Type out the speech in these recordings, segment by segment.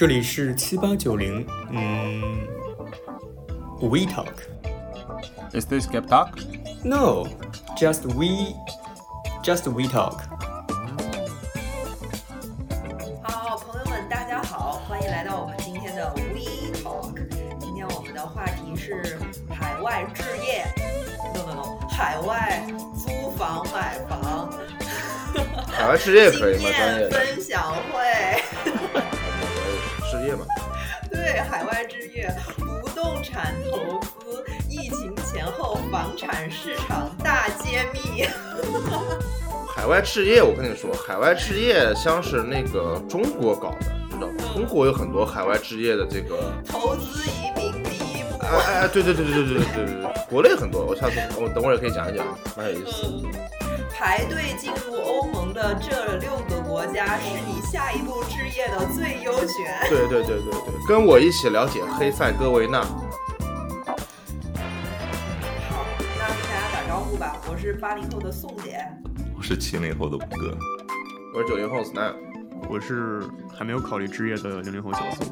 这里是七八九零，嗯，We talk。Is this Gap Talk? No, just we, just we talk. 好，朋友们，大家好，欢迎来到我们今天的 We Talk。今天我们的话题是海外置业，no no no，海外租房买房海外置业可以经吗？专业验的分享产投资、疫情前后房产市场大揭秘。海外置业，我跟你说，海外置业像是那个中国搞的，知道吗？中国有很多海外置业的这个，投资移民第一步。哎哎哎，对对对对对对对对对，国内很多，我下次我等会儿也可以讲一讲，蛮有意思。嗯，排队进入欧盟的这六个国家是你下一步置业的最优选。对对对对对，跟我一起了解黑塞哥维纳。是八零后的宋姐。我是七零后的五哥，我是九零后 Snap，我是还没有考虑置业的零零后小苏。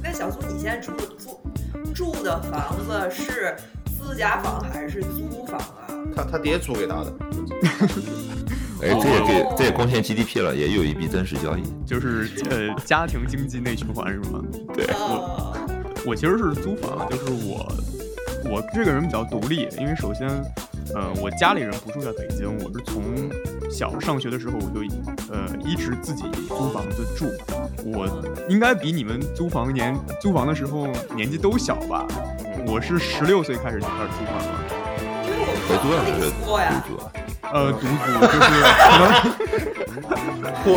那小苏，你现在住住住的房子是自家房还是租房啊？他他爹租给他的，哎，这也给这也贡献 GDP 了，也有一笔真实交易。就是呃，家庭经济内循环是吗？对，我，我其实是租房，就是我我这个人比较独立，因为首先，呃，我家里人不住在北京，我是从小上学的时候我就呃一直自己租房子住。我应该比你们租房年租房的时候年纪都小吧？我是十六岁开始就开始租房了。我合租啊，们是自己做呀。独租啊。呃，独租就是我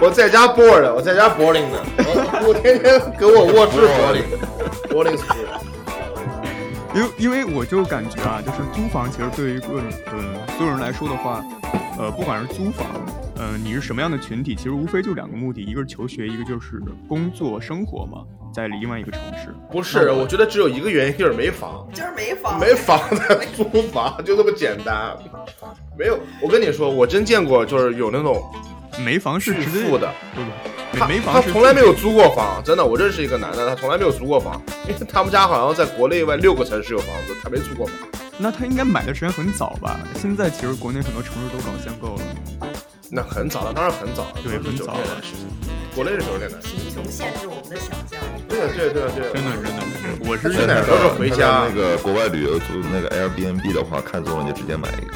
我在家 board，我在家 boarding 的，我我天天给我卧室 boarding，boarding school。因为因为我就感觉啊，就是租房其实对于一个呃所有人来说的话，呃，不管是租房，呃，你是什么样的群体，其实无非就两个目的，一个是求学，一个就是工作生活嘛，在另外一个城市。不是，我觉得只有一个原因，就是没房。就是没房，没房的租房，就这么简单。没有，我跟你说，我真见过，就是有那种没房是巨直接富的，他没没房是他从来没有租过房，真的。我认识一个男的，他从来没有租过房，因为他们家好像在国内外六个城市有房子，他没租过房。那他应该买的时间很早吧？现在其实国内很多城市都搞限购了。那很早了，当然很早了，对很早了国内是九十年代。贫穷限制我们的想象。对啊对对对，真的真的，我是现在都是回家那个国外旅游住那个 Airbnb 的话，看中了就直接买一个，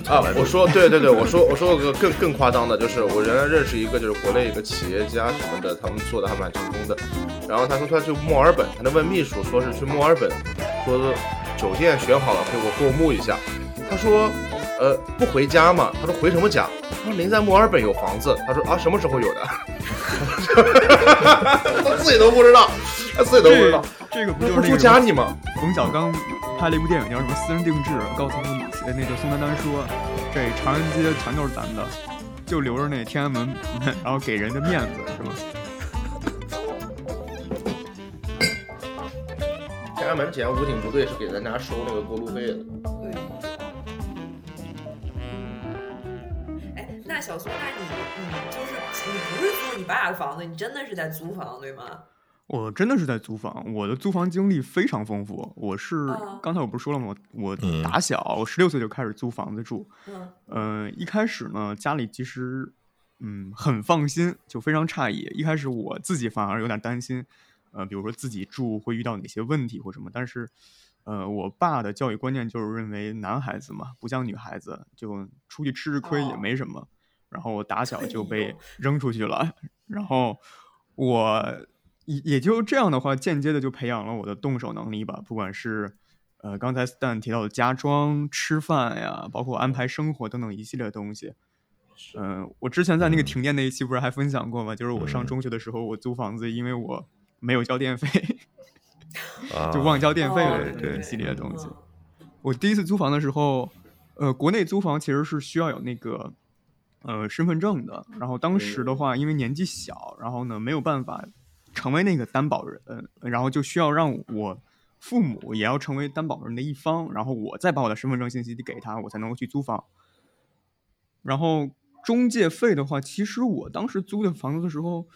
就啊，我说对对对，我说我说个更更夸张的，就是我原来认识一个就是国内一个企业家什么的，他们做的还蛮成功的。然后他说他去墨尔本，他就问秘书说是去墨尔本，说酒店选好了，陪我过目一下。他说呃不回家嘛，他说回什么家？他说您在墨尔本有房子。他说啊什么时候有的？他自己都不知道，他自己都不知道。这个不就是不住那个家里吗？冯小刚拍了一部电影叫什么《私人定制》，告诉那个那个宋丹丹说，这长安街全都是咱的，就留着那天安门，然后给人家面子是吧？天安门前武警部队是给咱家收那个过路费的。对。哎，那小苏，那你你就是你不是租你爸的房子，你真的是在租房对吗？我真的是在租房，我的租房经历非常丰富。我是、啊刚才我不是说了吗？我嗯打小，我十六岁就开始租房子住。嗯呃，一开始呢，家里其实嗯很放心，就非常诧异。一开始我自己反而有点担心，呃，比如说自己住会遇到哪些问题或什么。但是，呃，我爸的教育观念就是认为男孩子嘛，不像女孩子，就出去吃吃亏也哦没什么。然后我打小就哎被扔出去了，然后我也也就这样的话，间接的就培养了我的动手能力吧，不管是。呃，刚才 Stan 提到的家装、吃饭呀，包括安排生活等等一系列的东西。嗯、我之前在那个停电那一期不是还分享过吗？就是我上嗯中学的时候，我租房子，因为我没有交电费，啊，就忘交电费了，哦对这一系列的东西。嗯我第一次租房的时候，呃，国内租房其实是需要有那个呃身份证的。然后当时的话，因为年纪小，然后呢没有办法成为那个担保人，呃然后就需要让我父母也要成为担保人的一方，然后我再把我的身份证信息给他，我才能够去租房。然后中介费的话，其实我当时租的房子的时候，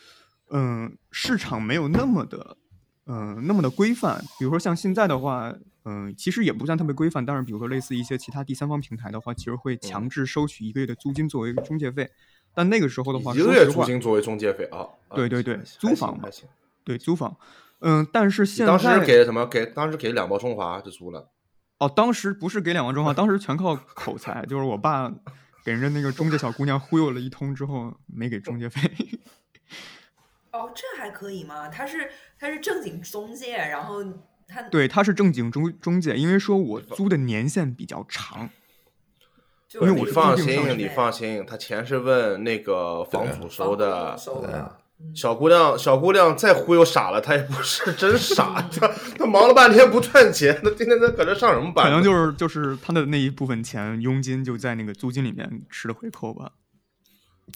嗯、市场没有那么的，嗯、那么的规范。比如说像现在的话，嗯、其实也不算特别规范。但是比如说类似一些其他第三方平台的话，其实会强制收取一个月的租金作为中介费。但那个时候的话，一个月租金作为中介费啊？啊对对对租房嘛还行。对租房，嗯，但是你现当时在给什么？给当时给两包中华就租了。哦，当时不是给两包中华，当时全靠口才，就是我爸给人家那个中介小姑娘忽悠了一通之后，没给中介费。哦，这还可以吗？他是他是正经中介，然后他对，他是正经中中介，因为说我租的年限比较长，就因为我你是那个放心，你放心，他钱是问那个房主收的小姑娘，小姑娘再忽悠傻了，她也不是真傻，她她忙了半天不赚钱，她天天在搁这上什么班？可能就是就是她的那一部分钱佣金就在那个租金里面吃的回扣吧。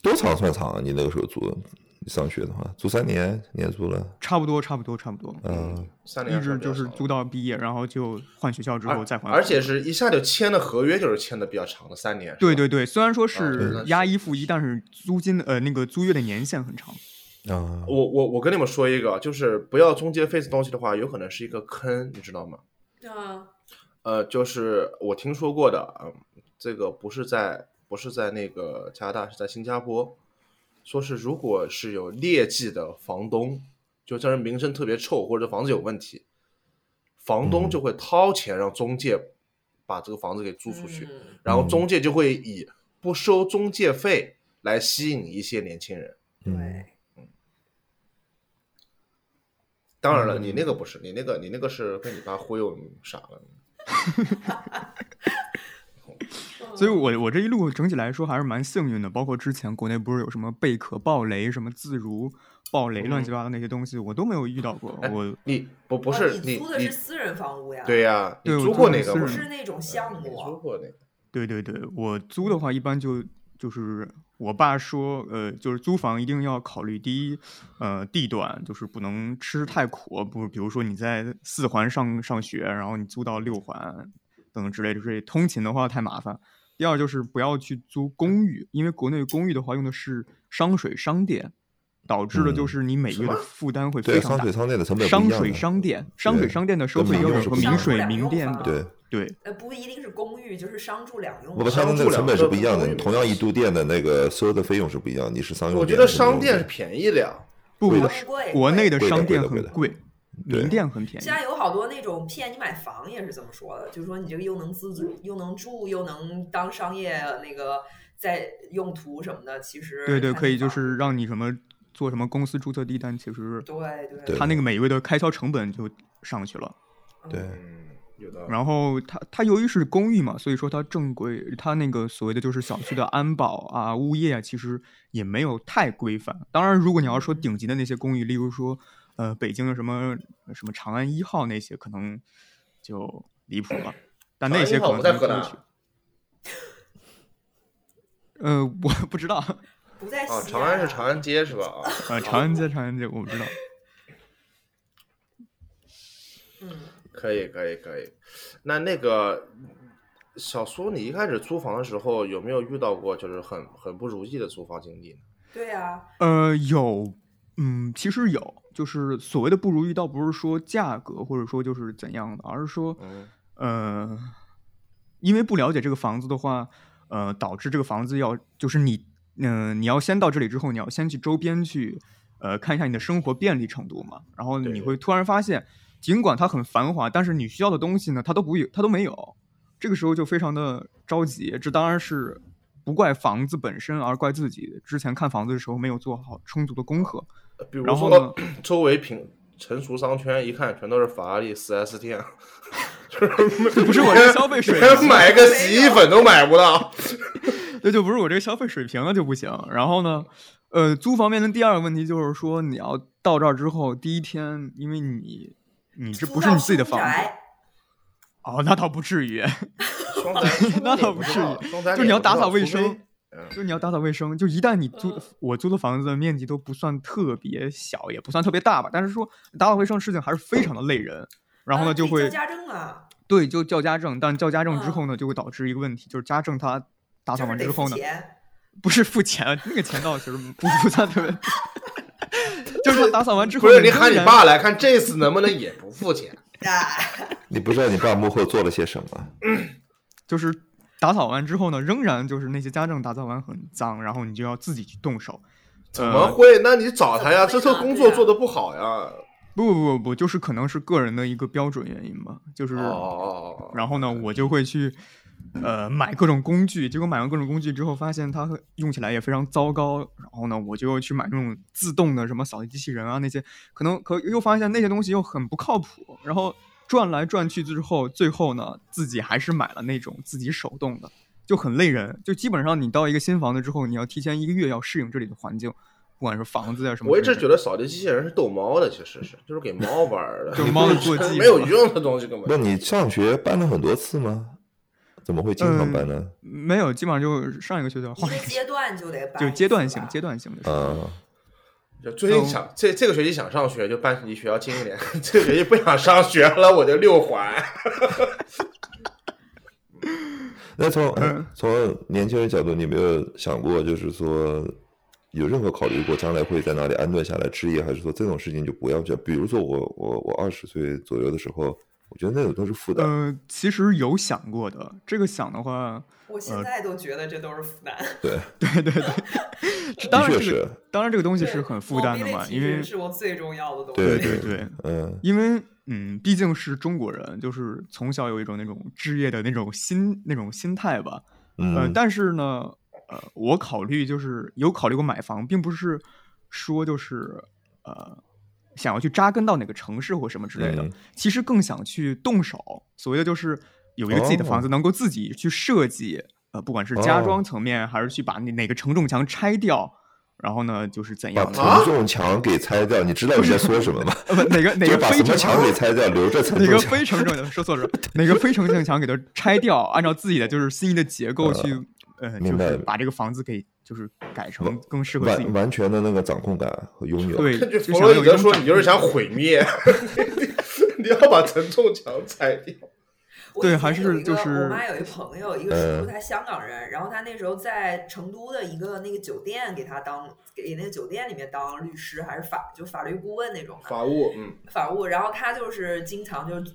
多长算长啊？你那个时候租，你上学的话，租三年，你也租了，差不多，差不多，差不多，嗯，三年一直就是租到毕业，然后就换学校之后再还。而且是一下就签的合约，就是签的比较长的三年。对对对，虽然说是押一付一，但是租金呃那个租约的年限很长。啊，我我我跟你们说一个，就是不要中介费这东西的话，有可能是一个坑，你知道吗？啊，呃，就是我听说过的，嗯，这个不是在不是在那个加拿大，是在新加坡，说是如果是有劣迹的房东，就这人名声特别臭，或者房子有问题，房东就会掏钱让中介把这个房子给租出去，嗯。然后中介就会以不收中介费来吸引一些年轻人。嗯，对，当然了，你那个不是，你那个你那个是被你爸忽悠傻了。所以我我这一路整体来说还是蛮幸运的，包括之前国内不是有什么贝壳爆雷、什么自如爆雷、乱七八糟那些东西，我都没有遇到过。哎我你不不哦是你你租的是私人房屋呀？对呀，你对我租过那个不是那种项你目啊。租过那个。对对对，我租的话一般就就是我爸说，呃，就是租房一定要考虑第一，呃，地段就是不能吃太苦，不，比如说你在四环上上学，然后你租到六环等等之类的，这通勤的话太麻烦。第二就是不要去租公寓，因为国内公寓的话用的是商水商店，导致的就嗯是你每月的负担会，非常大商水。商店的成本不商水一样的商店，商水商店的收费标准和民水民电的，对，对呃，不一定是公寓，就是商住两用不不，的。他们那个成本是不一样的。你同样一度电的那个收的费用是不一样，你是商用我。觉得商店是便宜的呀。不不贵的贵国内的贵的商店贵的贵的很贵，对民店很便宜现。在有好多那种骗你买房也是这么说的，就是说你这个又能自住，又能住，又能当商业那个在用途什么的，其实对对，可以就是让你什么做什么公司注册地，但其实对对对它那个每一位的开销成本就上去了。对。然后它它由于是公寓嘛，所以说它正规，它那个所谓的就是小区的安保啊、物业啊，其实也没有太规范。当然，如果你要说顶级的那些公寓，例如说呃北京的什么什么长安一号那些，可能就离谱了。但那些可能在河南。呃，我不知道，不在啊，西长安是长安街是吧？啊，呃，长安街，长安街我不知道。嗯，可以可以可以。那那个小苏，你一开始租房的时候有没有遇到过就是很很不如意的租房经历呢？对呀、呃，有，嗯，其实有，就是所谓的不如意，倒不是说价格或者说就是怎样的，而是说，嗯呃，因为不了解这个房子的话，呃，导致这个房子要就是你，嗯、你要先到这里之后，你要先去周边去，呃，看一下你的生活便利程度嘛，然后你会突然发现，尽管它很繁华，但是你需要的东西呢，它都不有，它都没有，这个时候就非常的着急，这当然是。不怪房子本身，而怪自己之前看房子的时候没有做好充足的功课。比如说呢？周围品成熟商圈，一看全都是法拉利 4S 店，这 不是我这个消费水平，连买个洗衣粉都买不到。这就不是我这个消费水平了就不行。然后呢，呃，租房面临第二个问题就是说，你要到这儿之后，第一天，因为你你这不是你自己的房子，哦，那倒不至于，那倒不至于。就你要打扫卫生就是你要打扫卫生。就一旦你租嗯我租的房子面积都不算特别小，也不算特别大吧，但是说打扫卫生事情还是非常的累人。然后呢，就会叫家政啊，对，就叫家政，但叫家政之嗯后呢，就会导致一个问题，就是家政他打扫完之后呢。不是付钱，那个钱倒其实不不算特别，就是他打扫完之后，不是你喊你爸来看这次能不能也不付钱？啊，你不知道你爸幕后做了些什么。就是打扫完之后呢，仍然就是那些家政打扫完很脏，然后你就要自己去动手。怎么会？那你找他呀，这次工作做的不好呀。不不不不，就是可能是个人的一个标准原因吧，就是，然后呢，我就会去，呃，买各种工具，结果买完各种工具之后，发现它用起来也非常糟糕，然后呢，我就去买那种自动的什么扫地机器人啊那些，可能可又发现那些东西又很不靠谱，然后转来转去之后，最后呢，自己还是买了那种自己手动的，就很累人，就基本上你到一个新房子之后，你要提前一个月要适应这里的环境，不管是房子啊什么我一直觉得扫地机器人是逗猫的，其实是就是给猫玩的，就是 猫的坐骑没有用的东西根本。那你上学搬了很多次吗？怎么会经常搬呢？没有，基本上就上一个学期一换一个个阶段就得搬就阶段性、阶段性的事。啊，就最近想这这个学期想上学，就搬离学校近一点；这个学期不想上学了，我就六环。那从从年轻人角度，你有没有想过，就是说有任何考虑过将来会在哪里安顿下来置业，还是说这种事情就不要去？比如说我我我二十岁左右的时候，我觉得那个都是负担。呃，其实有想过的，这个想的话，我现在都觉得这都是负担。对，对对对，这当然这个是当然这个东西是很负担的嘛，因为是我最重要的东西。对对对，嗯因为嗯，毕竟是中国人，就是从小有一种那种置业的那种心那种心态吧。呃，嗯，但是呢，呃，我考虑就是有考虑过买房，并不是说就是呃想要去扎根到哪个城市或什么之类的，嗯其实更想去动手。所谓的就是有一个自己的房子，能够自己去设计，呃，不管是家哦装层面，还是去把那哪个承重墙拆掉，然后呢，就是怎样把，承重墙给拆掉，你知道你在说什么吗？呃，不，哪个 哪就把什么个非承墙给拆掉，留着承 哪个。非承重墙说错了，哪个非承重墙给它拆掉，按照自己的就是心仪的结构去，呃，就明白是把这个房子给就是改成更适合自己完。完全的那个掌控感和拥有。对，弗洛伊德说，有一种掌你就是想毁灭，你要把承重墙拆掉。对还是就是我妈有一朋友，一个嗯叔叔，他香港人，然后他那时候在成都的一个那个酒店给他当给那个酒店里面当律师，还是法就法律顾问那种的法务，嗯，法务。然后他就是经常就是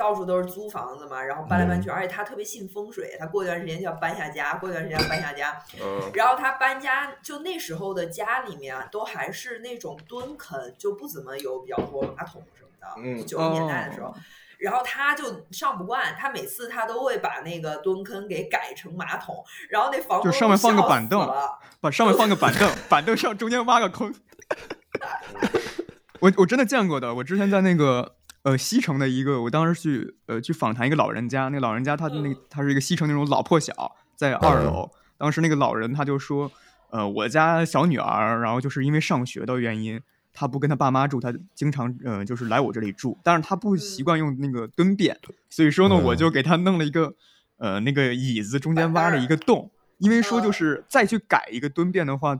到处都是租房子嘛，然后搬来搬去，而且他特别信风水，他过一段时间就要搬下家，过一段时间要搬下家。嗯，然后他搬家，就那时候的家里面啊都还是那种蹲坑，就不怎么有比较多马桶什么的。嗯九十年代的时候，然后他就上不惯，他每次他都会把那个蹲坑给改成马桶，然后那房就上面放个板凳把上面放个板凳，板凳上中间挖个坑。我我真的见过的，我之前在那个呃西城的一个，我当时去呃去访谈一个老人家，那个老人家他那个他是一个西城那种老破小，在二楼。当时那个老人他就说，呃，我家小女儿，然后就是因为上学的原因，她不跟她爸妈住，她经常呃就是来我这里住，但是她不习惯用那个蹲便，所以说呢，嗯。我就给她弄了一个呃那个椅子中间挖了一个洞，因为说就是再去改一个蹲便的话，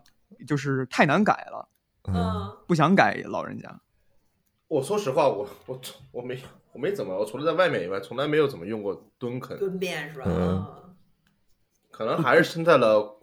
就是太难改了，嗯，嗯，不想改老人家。我说实话，我我我没我没怎么，我除了在外面以外，从来没有怎么用过蹲坑，蹲便是吧？嗯嗯可能还是生在了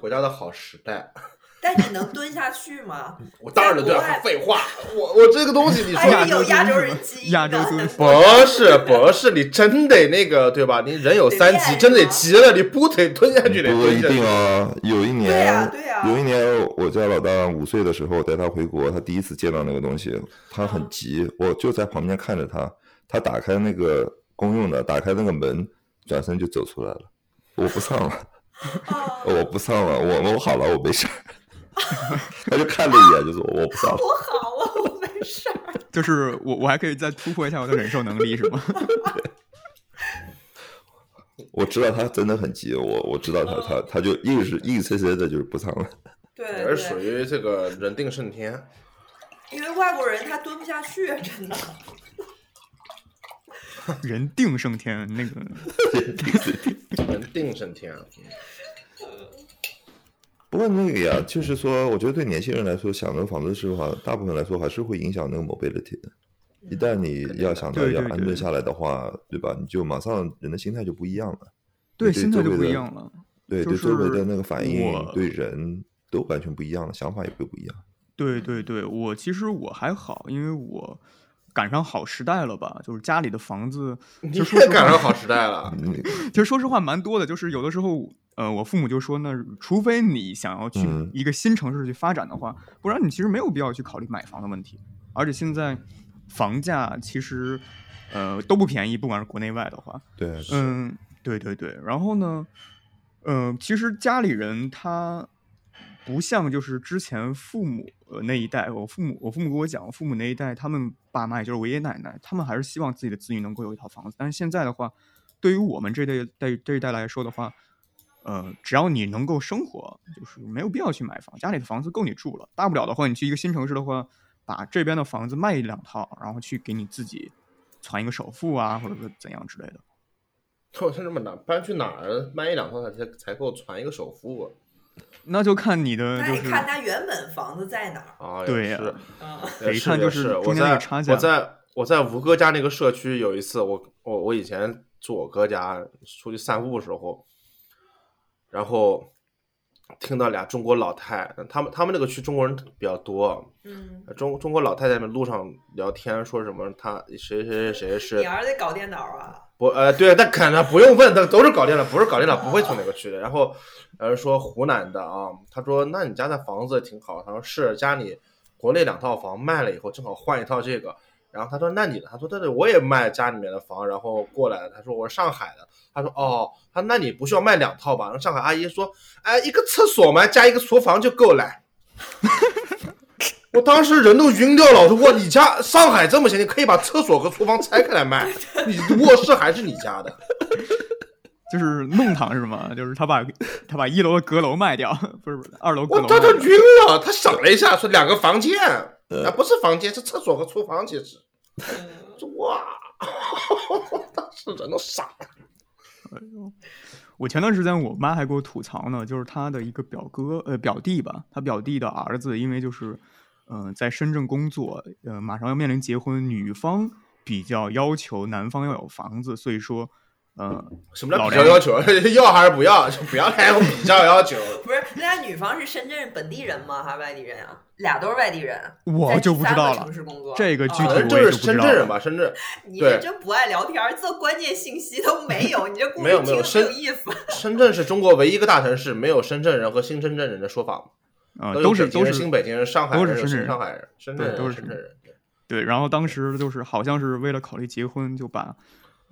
国家的好时代。但你能蹲下去吗？我当然能对在国外废话，我我这个东西，你说亚洲人基因亚洲蹲是不是不是，你真得那个对吧？你人有三急，真得急了，你不得蹲下去，得不一定。啊，有一年，对呀对呀有一年我家老大五岁的时候，我带他回国，他第一次见到那个东西，他很急，我就在旁边看着他，他打开那个公用的，打开那个门，转身就走出来了。我不上了，啊，我不上了，我我好了，我没事儿。他就看了一眼，就说我不上了。我好了，我没事儿。就是我我还可以再突破一下我的忍受能力，是吗？我知道他真的很急，我我知道他他他就硬是硬生生的就是不上了。对也是属，于这个人定胜天。因为外国人他蹲不下去，真的。人定胜天，那个人定胜天。不过那个呀，就是说，我觉得对年轻人来说，想那个房子的时候啊，大部分来说还是会影响那个 mobility 的。一旦你要想到要安顿下来的话，对吧？你就马上人的心态就不一样了。对对心态就不一样了。对，对周围的那个反应，对人都完全不一样了，想法也会不一样。对对对，我其实我还好，因为我赶上好时代了吧，就是家里的房子，你就说实话也赶上好时代了。嗯其实说实话蛮多的，就是有的时候，呃，我父母就说呢，除非你想要去嗯一个新城市去发展的话，不然你其实没有必要去考虑买房的问题。而且现在房价其实呃都不便宜，不管是国内外的话，对，嗯，对对对。然后呢，呃，其实家里人他不像就是之前父母呃那一代，我父母我父母跟我讲，我父母那一代，他们爸妈也就是我爷爷奶奶，他们还是希望自己的子女能够有一套房子。但是现在的话，对于我们这代代这一代来说的话，呃，只要你能够生活，就是没有必要去买房，家里的房子够你住了。大不了的话，你去一个新城市的话，把这边的房子卖一两套，然后去给你自己攒一个首付啊，或者是怎样之类的。我是这么难，搬去哪儿卖一两套才才够攒一个首付啊？那就看你的那得就是看他原本房子在哪儿。啊，对呀得看就是中间那个在差价我在我在吴哥家那个社区有一次，我我我以前住我哥家出去散步的时候，然后听到俩中国老太，他们他们那个区中国人比较多，嗯，中中国老太太们路上聊天说什么，他谁谁谁谁是你儿子搞电脑啊？不，呃，对，但可能不用问，他都是搞电脑，不是搞电脑不会从哪个区的。然后，呃，说湖南的啊，他说那你家的房子挺好，他说是家里国内两套房卖了以后正好换一套这个。然后他说那你呢？他说对对，我也卖家里面的房，然后过来。他说我是上海的。他说哦，他那你不需要卖两套吧？然后上海阿姨说，哎，一个厕所嘛，加一个厨房就够了。我当时人都晕掉了，我说哇，你家上海这么闲，你可以把厕所和厨房拆开来卖，你卧室还是你家的。就是弄堂是吗？就是他把他把一楼的阁楼卖掉，不是不是二楼阁我楼。他他晕了，他想了一下，说两个房间，啊不是房间，是厕所和厨房，其实。哇，当时人都傻了。哎呦我前段时间我妈还给我吐槽呢，就是她的一个表哥呃表弟吧，他表弟的儿子因为就是嗯、呃在深圳工作，呃马上要面临结婚，女方比较要求男方要有房子，所以说呃什么叫比较要求？要还是不要？就不要太有比较要求。不是，那家女方是深圳本地人吗？还是外地人啊？俩都是外地人，我就不知道了这个具体就我也不知是深圳人吧，深圳。你这真不爱聊天儿，这关键信息都没有，你这故事没有没有深意思。深圳是中国唯一一个大城市，没有深圳人和新深圳人的说法吗，啊、都是都是新北京人、上海人、有都是深圳上海人、深圳都是深圳人。对，然后当时就是好像是为了考虑结婚，就把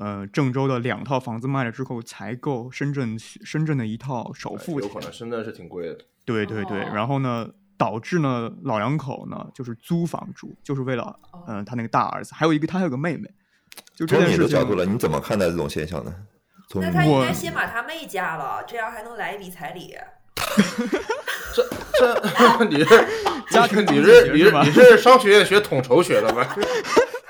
呃郑州的两套房子卖了之后，才够深圳深圳的一套首付钱。有可能深圳是挺贵的。对对对，哦然后呢，导致呢老两口呢就是租房住，就是为了哦嗯、呃他那个大儿子，还有一个他还有个妹妹，就这从你的角度来，你怎么看待这种现象呢？那他应该先把他妹嫁了，这样还能来一笔彩礼。这这 你是家庭你是你你是商学院学统筹学的吗？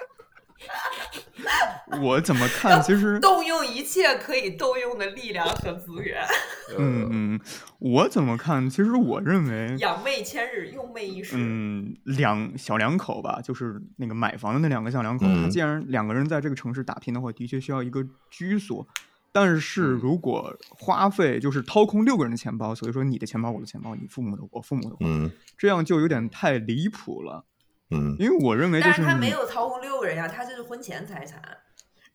我怎么看？其实动用一切可以动用的力量和资源，嗯嗯，我怎么看？其实我认为。养妹千日，用妹一时。嗯，两小两口吧，就是那个买房的那两个小两口，他嗯既然两个人在这个城市打拼的话，的确需要一个居所。但是嗯如果花费就是掏空六个人的钱包，所以说你的钱包、我的钱包，你父母的、我父母的话，嗯这样就有点太离谱了。嗯，因为我认为就但是他没有掏空六个人呀，他这是婚前财产，啊、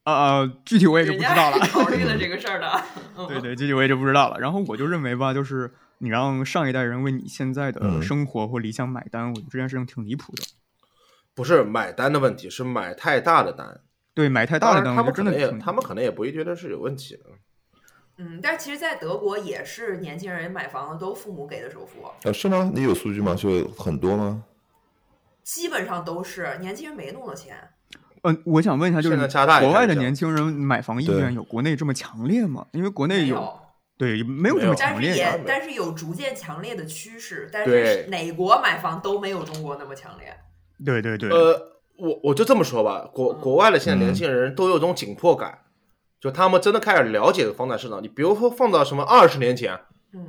呃具体我也就不知道了是。考虑了这个事儿的。嗯对对，具体我也就不知道了。然后我就认为吧，就是你让上一代人为你现在的嗯生活或理想买单，我觉得这件事情挺离谱的。不是买单的问题，是买太大的单。对，买太大的单，他们可能也，得真的也他们可能也不会觉得是有问题的。嗯，但是其实，在德国也是年轻人买房子都父母给的首付，呃是吗？你有数据吗？就很多吗？基本上都是年轻人没那么多钱。嗯，我想问一下，就是现在加拿大国外的年轻人买房意对愿有国内这么强烈吗？因为国内有，对没有这么强烈但是也但是有逐渐强烈的趋势，但是哪国买房都没有中国那么强烈。对对对，呃，我我就这么说吧，国嗯国外的现在嗯年轻人都有种紧迫感，就他们真的开始了解房产市场。你比如说放到什么二十年前，嗯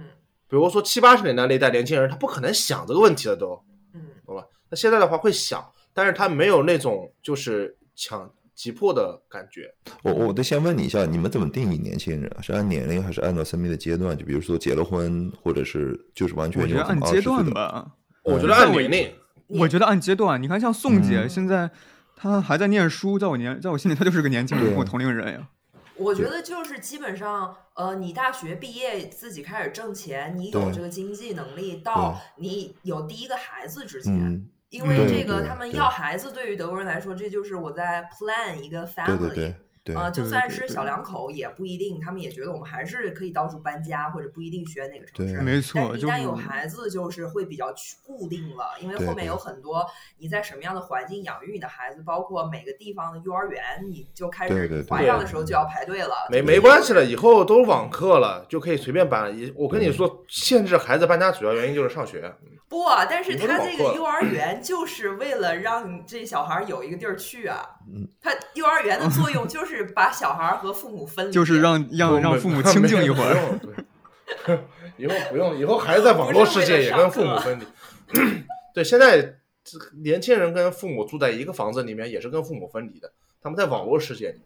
比如说七八十年代那一代年轻人，他不可能想这个问题的都，嗯，懂吧？那现在的话会想，但是他没有那种就是抢急迫的感觉。我我得先问你一下，你们怎么定义年轻人啊？是按年龄还是按照生命的阶段？就比如说结了婚，或者是就是完全我觉得用什么20按阶段。吧。我觉得按年龄，我觉得按阶段，你看像宋姐嗯现在她还在念书，在我年在我心里她就是个年轻人，跟我同龄人呀。我觉得就是基本上，呃，你大学毕业自己开始挣钱，你有这个经济能力，到你有第一个孩子之前，嗯，因为这个他们要孩子，对于德国人来说，这就是我在 plan 一个 family。对对对，呃，就算是小两口也不一定，他们也觉得我们还是可以到处搬家，或者不一定选哪个城对市。没错但一旦有孩子，就是会比较去固定了，因为后面有很多你在什么样的环境养育你的孩子，包括每个地方的幼儿园，你就开始怀上的时候就要排队了。没没关系了，以后都网课了，就可以随便搬。也我跟你说，限制孩子搬家主要原因就是上学。不，啊但是他这个幼儿园就是为了让这小孩有一个地儿去啊。嗯他幼儿园的作用就是把小孩和父母分离，就是让让让父母清静一会儿。以后不用，以后孩子在网络世界也跟父母分离。对，现在这年轻人跟父母住在一个房子里面，也是跟父母分离的。他们在网络世界里面，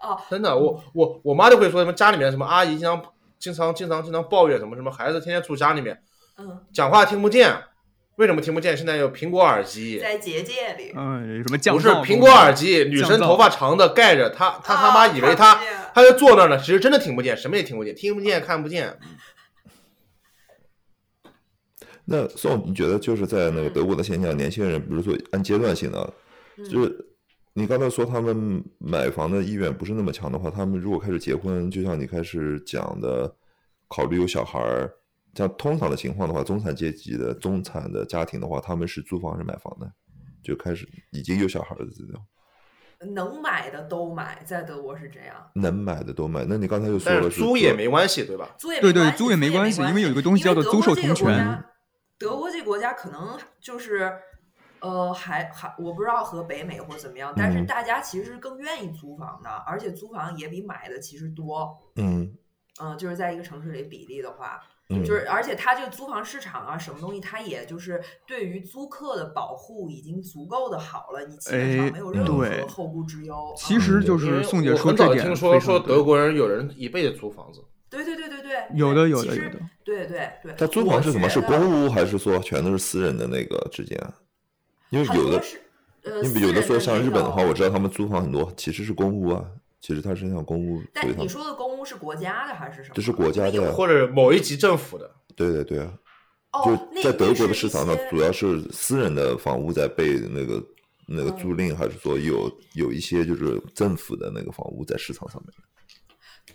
哦，真的，我我我妈就会说什么家里面什么阿姨经常经常经常经常抱怨什么什么孩子天天住家里面嗯，讲话听不见，为什么听不见？现在有苹果耳机，在结界里，嗯，什么降不是苹果耳机，女生头发长的盖着，她她他妈啊以为她她就坐那儿呢，其实真的听不见，什么也听不见，听不见看不见。那宋，你觉得就是在那个德国的现象，年轻人比如说按阶段性的，嗯。就是你刚才说他们买房的意愿不是那么强的话，他们如果开始结婚，就像你开始讲的，考虑有小孩儿，像通常的情况的话，中产阶级的中产的家庭的话，他们是租房还是买房呢？就开始已经有小孩儿的这种，能买的都买，在德国是这样。能买的都买。那你刚才又说了是租也没关系，对吧？租也对对没关系租也没关系因为有一个东西叫做租售同权。德国这个国家可能就是，呃，还还我不知道和北美或怎么样，但是嗯大家其实更愿意租房的，而且租房也比买的其实多。嗯嗯、就是在一个城市里比例的话，嗯，就是而且它这个租房市场啊，什么东西，它也就是对于租客的保护已经足够的好了，你基本上哎没有任对何后顾之忧。其嗯实就是宋姐很早说这点听说说德国人有人一辈子租房子，对对对对对，有的有的有的，对对对。他租房是什么？是公屋还是说全都是私人的那个之间啊？因为有的很多是呃，因为有的说像日本的话，我知道他。们租房很多其实是公屋啊，其实它是像公屋，但以他们你说的公屋是国家的还是什么？这是国家的或者某一级政府的。对对对啊，哦，就在德国的市场上，主要是私人的房屋在被那个那个嗯租赁，还是说有有一些就是政府的那个房屋在市场上面？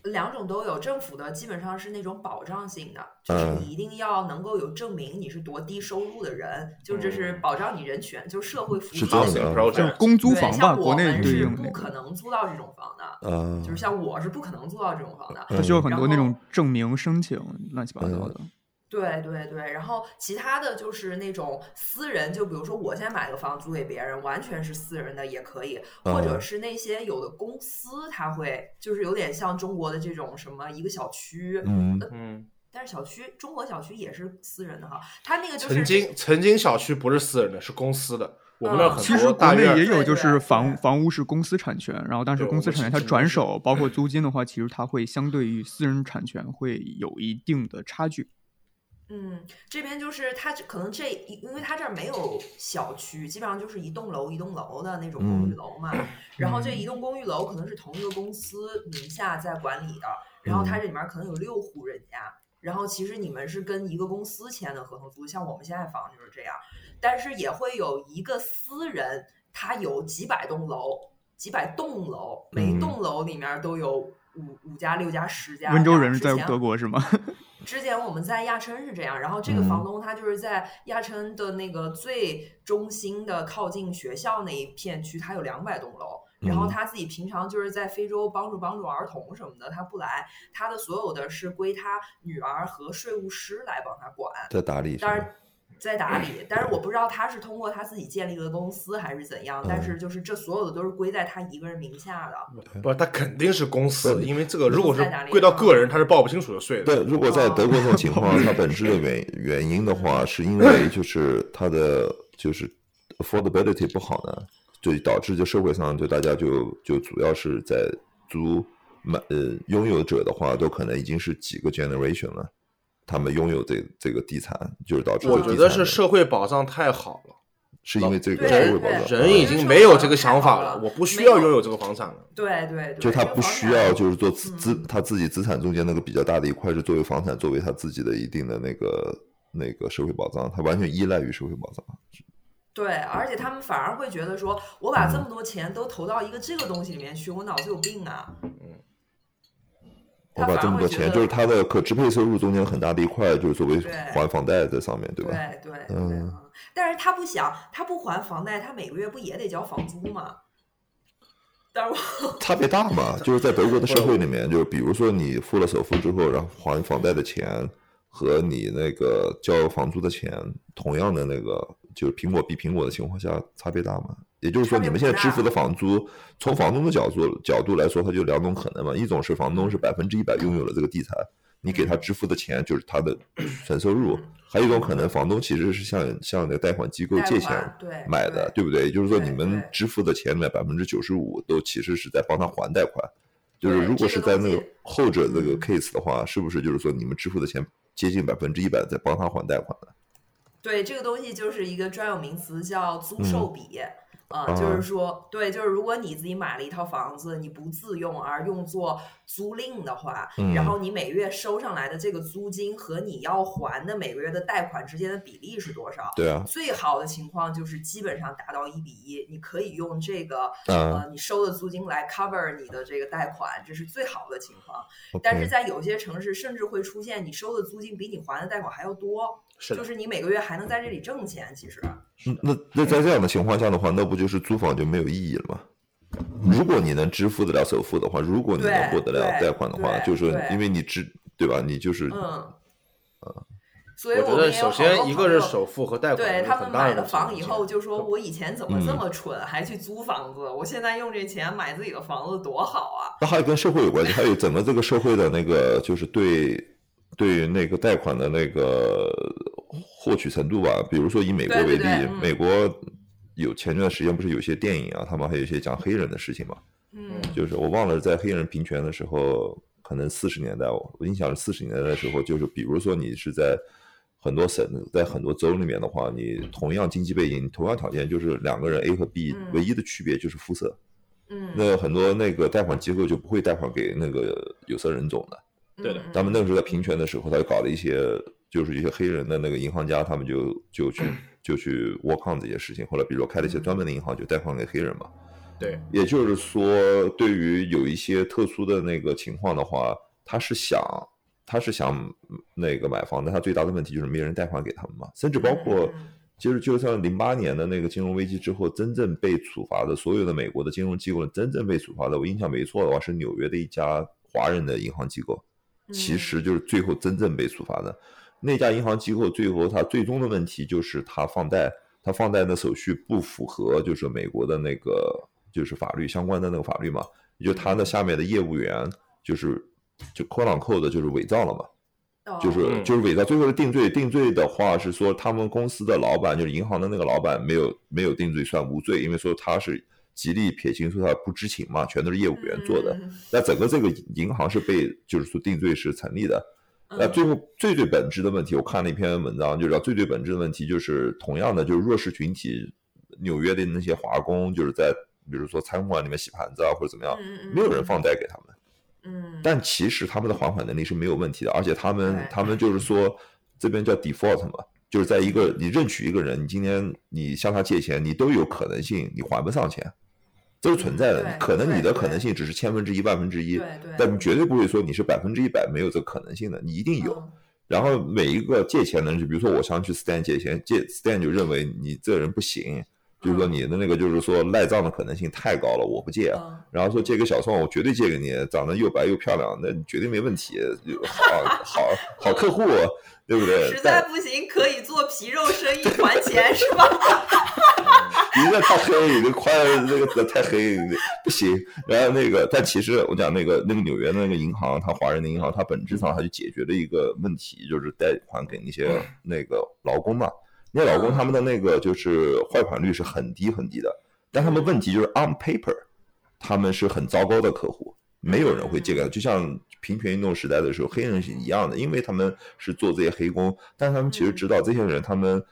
两种都有，政府的基本上是那种保障性的，就是嗯你一定要能够有证明你是多低收入的人，就这是保障你人权，就社会福利是这样的啊 Housing 就是 project 公租对，房吧，像我国内是不可能租到这种房的，啊，就是像我是不可能租到这种房的。它需要很多那种证明申请，乱七八糟的。对对对，然后其他的就是那种私人，就比如说我现在买个房租给别人，完全是私人的也可以，或者嗯。是那些有的公司他会就是有点像中国的这种什么一个小区，嗯。嗯，但是小区中国小区也是私人的哈，他那个就是曾经曾经小区不是私人的，是公司的。我们那很其实国内也有，就是房房屋是公司产权，然后但是公司产权它转手，包括 租金的话，其实它会相对于私人产权会有一定的差距。嗯，这边就是它这可能这一，因为它这儿没有小区，基本上就是一栋楼一栋楼的那种公寓嗯楼嘛。然后这一栋公寓楼可能是同一个公司名下在管理的，然后它这里面可能有六户人家。然后其实你们是跟一个公司签的合同租，像我们现在房就是这样，但是也会有一个私人，他有几百栋楼，几百栋楼，每栋楼里面都有五五家、六家、十家。温州人在德国是吗？之前我们在亚琛是这样，然后这个嗯房东他就是在亚琛的那个最中心的靠近学校那一片区，他有两百栋楼。然后嗯他自己平常就是在非洲帮助帮助儿童什么的，他不来，他的所有的是归他女儿和税务师来帮他管。在打理是吧，当然在打理，但是我不知道他是通过他自己建立的公司还是怎样，但嗯是就是这所有的都是归在他一个人名下的。不是，他肯定是公司，因为这个如果是归到个人，他是报不清楚的税的。对，如果在德国这种情况，它本质的原 原因的话，是因为就是它的就是 affordability 不好呢，就导致就社会上就大家就就主要是在租买呃拥有者的话，都可能已经是几个 generation 了，他们拥有这这个地产，就是导致我觉得是社会保障太好了。是因为这个社会保障。人已经没有这个想法了，我不需要拥有这个房产了。对对对，就他不需要，就是做资嗯资他自己资产中间那个比较大的一块是作为房产，作为他自己的一定的那个那个社会保障，他完全依赖于社会保障。对，而且他们反而会觉得说，我把这么多钱都投到一个这个东西里面去，我脑子有病啊！我把这么多钱，就是他的可支配收入中间很大的一块，就是作为还房贷在上面，对吧？对对对，嗯嗯但是他不想，他不还房贷，他每个月不也得交房租吗？但是我 差别大嘛，就是在德国的社会里面，就是比如说你付了首付之后，然后还房贷的钱和你那个交房租的钱，同样的那个就是苹果比苹果的情况下差别大嘛。也就是说，你们现在支付的房租，从房东的角度角度来说，它就两种可能嘛。一种是房东是百分之一百拥有了这个地产，你给他支付的钱就是他的纯收入；还有一种可能，房东其实是向向那个贷款机构借钱对买的，对对不对？也就是说，你们支付的钱里面百分之九十五都其实是在帮他还贷款。就是如果是在那个后者这个嗯 case 的话，是不是就是说你们支付的钱接近百分之一百在帮他还贷款呢？对这个东西就是一个专有名词，叫租售比。啊、啊就是说，对，就是如果你自己买了一套房子，你不自用而用作租赁的话，嗯然后你每月收上来的这个租金和你要还的每个月的贷款之间的比例是多少？对啊，最好的情况就是基本上达到一比一，你可以用这个、啊呃你收的租金来 cover 你的这个贷款，这是最好的情况。但是在有些城市，甚至会出现你收的租金比你还的贷款还要多，是，就是你每个月还能在这里挣钱。其实，嗯那那在这样的情况下的话，那不就是租房就没有意义了吗？如果你能支付得了首付的话，如果你能获得了贷款的话，就是说因为你支对吧？你就是嗯，所以我觉得首先一个是首付和贷款对他们买了房以后就说：“我以前怎么这嗯么蠢，还去租房子？我现在用这钱买自己的房子多好啊那还有跟社会有关系，还有整个这个社会的那个就是对对那个贷款的那个获取程度吧。比如说以美国为例，美国有前段时间不是有些电影啊，他们还有一些讲黑人的事情嘛。！”嗯，就是我忘了在黑人平权的时候，可能四十年代，我印象是四十年代的时候，就是比如说你是在很多省，在很多州里面的话，你同样经济背景、同样条件，就是两个人 A 和 B，嗯唯一的区别就是肤色。嗯，那很多那个贷款机构就不会贷款给那个有色人种的。对的嗯他们那个时候在平权的时候，他就搞了一些，就是一些黑人的那个银行家，他们就就去就去 work on 这些事情。后来比如说开了一些专门的银行，就贷款给黑人嘛。对，也就是说，对于有一些特殊的那个情况的话，他是想，他是想嗯那个买房，但他最大的问题就是没人贷款给他们嘛，甚至包括就是就像零八年的那个金融危机之后，真正被处罚的所有的美国的金融机构，真正被处罚的，我印象没错的话，是纽约的一家华人的银行机构，其嗯。实就是最后真正被处罚的。那家银行机构，最后它最终的问题就是它放贷，它放贷的手续不符合就是美国的那个就是法律相关的那个法律嘛，也就他的下面的业务员就是就扣朗扣的就是伪造了嘛。哦。就是嗯。就是伪造，最后的定罪，定罪的话是说他们公司的老板，就是银行的那个老板没有没有定罪算无罪，因为说他是极力撇清说他不知情嘛，全都是业务员做的。嗯那整个这个银行是被就是说定罪是成立的。那嗯最后最最本质的问题，我看了一篇文章，就是最最本质的问题就是同样的就是弱势群体，纽约的那些华工，就是在比如说餐馆里面洗盘子啊或者怎么样，没有人放贷给他们。嗯，但其实他们的还款能力是没有问题的，而且他们他们就是说这边叫 default 嘛，就是在一个你认取一个人，你今天你向他借钱，你都有可能性你还不上钱，这是存在的，可能你的可能性只是千分之一、万分之一对对，但你绝对不会说你是百分之一百没有这个可能性的，你一定有。嗯然后每一个借钱的人，就比如说我想去 Stan 借钱，借 Stan 就认为你这人不行，就是说你的那个就是说赖账的可能性太高了，我不借。嗯然后说借给小宋，我绝对借给你，长得又白又漂亮，那你绝对没问题，好好好客户，对不对？实在不行可以做皮肉生意还钱是吧？你这太黑，你快那个太黑，不行。然后那个，但其实我讲那个那个纽约的那个银行，它华人的银行，它本质上它就解决了一个问题，就是贷款给那些那个劳工嘛。那些劳工他们的那个就是坏款率是很低很低的，但他们问题就是 on paper，他们是很糟糕的客户，没有人会借给他。就像平权运动时代的时候，黑人是一样的，因为他们是做这些黑工，但他们其实知道这些人他们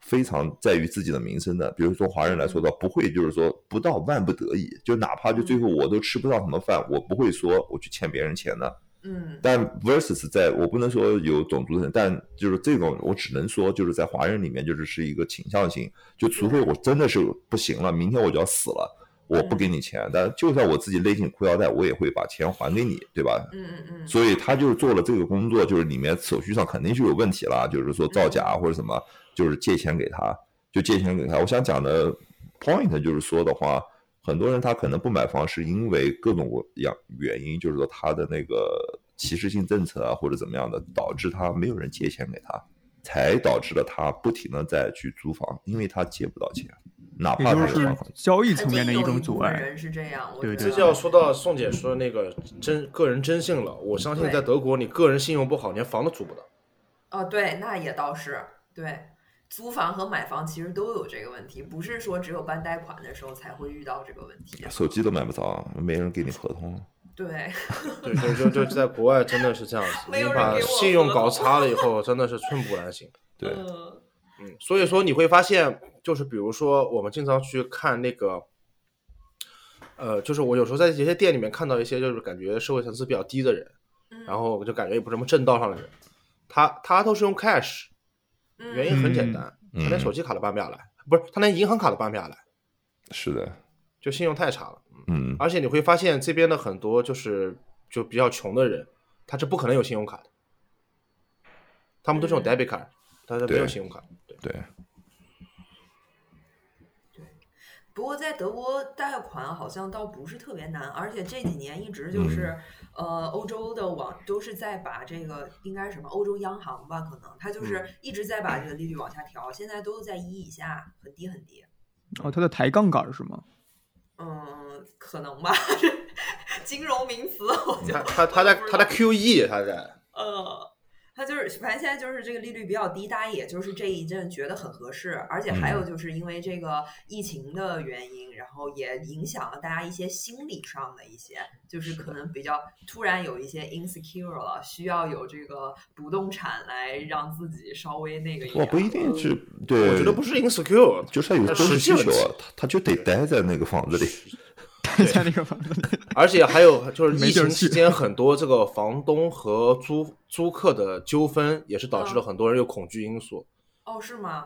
非常在于自己的名声的。比如说华人来说的话，不会就是说不到万不得已，就哪怕就最后我都吃不到什么饭，我不会说我去欠别人钱的。嗯但 versus 在我不能说有种族的，但就是这种，我只能说就是在华人里面，就是是一个倾向性，就除非我真的是不行了，明天我就要死了，我不给你钱，但就算我自己勒紧裤腰带，我也会把钱还给你，对吧？嗯嗯嗯，所以他就是做了这个工作，就是里面手续上肯定是有问题了，就是说造假或者什么，就是借钱给他，就借钱给他。我想讲的 point 就是说的话，很多人他可能不买房是因为各种样原因，就是说他的那个歧视性政策啊或者怎么样的，导致他没有人借钱给他，才导致了他不停的在去租房，因为他借不到钱，哪怕也就是交易层面的一种阻碍。人是这样，我对对觉得这就要说到宋姐说的那个真个人征信了。我相信在德国，你个人信用不好，连房都租不到。哦，对，那也倒是对。租房和买房其实都有这个问题，不是说只有办贷款的时候才会遇到这个问题。手机都买不着，没人给你合同。对，对，就就就在国外真的是这样子，你把信用搞差了以 后，真的是寸步难行。对，嗯嗯，所以说你会发现，就是比如说我们经常去看那个，呃，就是我有时候在一些店里面看到一些就是感觉社会层次比较低的人，嗯，然后就感觉也不是什么正道上的人，他他都是用 cash，嗯原因很简单，嗯。他连手机卡都办不下来，不是他连银行卡都办不下来，是的，就信用太差了。嗯，而且你会发现这边的很多就是就比较穷的人，他是不可能有信用卡的，他们都是用嗯。debit card，但是没有信用卡。对，对，不过在德国贷款好像倒不是特别难，而且这几年一直嗯就是，呃，欧洲的网都是在把这个应该是什么欧洲央行吧，可能它就是嗯一直在把这个利率往下调，现在都在一以下，很低很低。哦，它的抬杠杆是吗？嗯，可能吧，金融名词，我就他他他在不知道他在 QE，他在。呃，它就是反正现在就是这个利率比较低，大家也就是这一阵觉得很合适，而且还有就是因为这个疫情的原因，然后也影响了大家一些心理上的一些，就是可能比较突然有一些 insecure 了，需要有这个不动产来让自己稍微那个一我。不一定是嗯对，我觉得不是 insecure，就是他有它真实需求啊，他他就得待在那个房子里。在那个房子里，而且还有就是疫情期间很多这个房东和租租客的纠纷，也是导致了嗯很多人有恐惧因素。哦，是吗？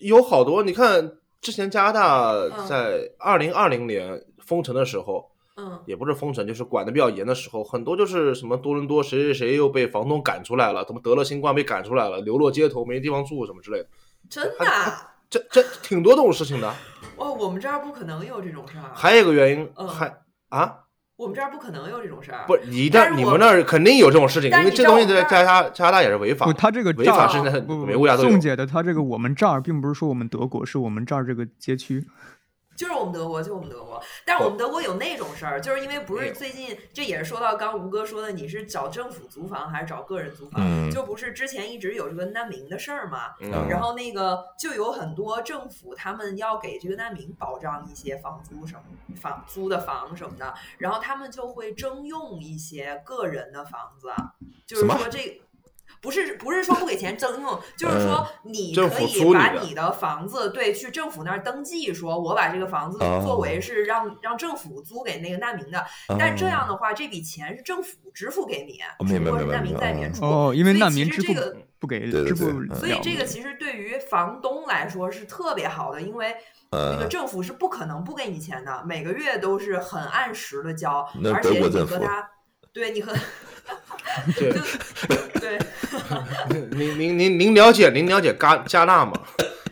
有好多，你看之前加拿大嗯在二零二零年封城的时候，嗯，也不是封城，就是管的比较严的时候，很多就是什么多伦多谁谁谁又被房东赶出来了，怎么得了新冠被赶出来了，流落街头没地方住什么之类的，真的啊？这这挺多这种事情的。哦，我们这儿不可能有这种事儿。还有一个原因，嗯还啊，我们这儿不可能有这种事儿。不，你但是我那你们那儿肯定有这种事情，因为这东西在加拿大加拿大也是违法不，的。它这个违法是在不不每个国家都有宋姐的，他这个我们这儿并不是说我们德国，是我们这儿这个街区。就是我们德国，就我们德国，但是我们德国有那种事儿，就是因为不是最近，这也是说到刚吴哥说的，你是找政府租房还是找个人租房？嗯就不是之前一直有这个难民的事儿嘛？嗯然后那个就有很多政府他们要给这个难民保障一些房租什么房租的房什么的，然后他们就会征用一些个人的房子，就是说这。不是不是说不给钱征用，就是说你可以把你的房子对去政府那儿登记，说我把这个房子哦作为是让让政府租给那个难民的，但这样的话，这笔钱是政府支付给你，只不过是难民在免除。哦，因为所以难民支付其实这个不给支付，所以这个其实对于房东来说是特别好的，因为那个呃，政府是不可能不给你钱的，每个月都是很按时的交，而且你和他，对你和对就对，您您您您了解您了解加加纳吗？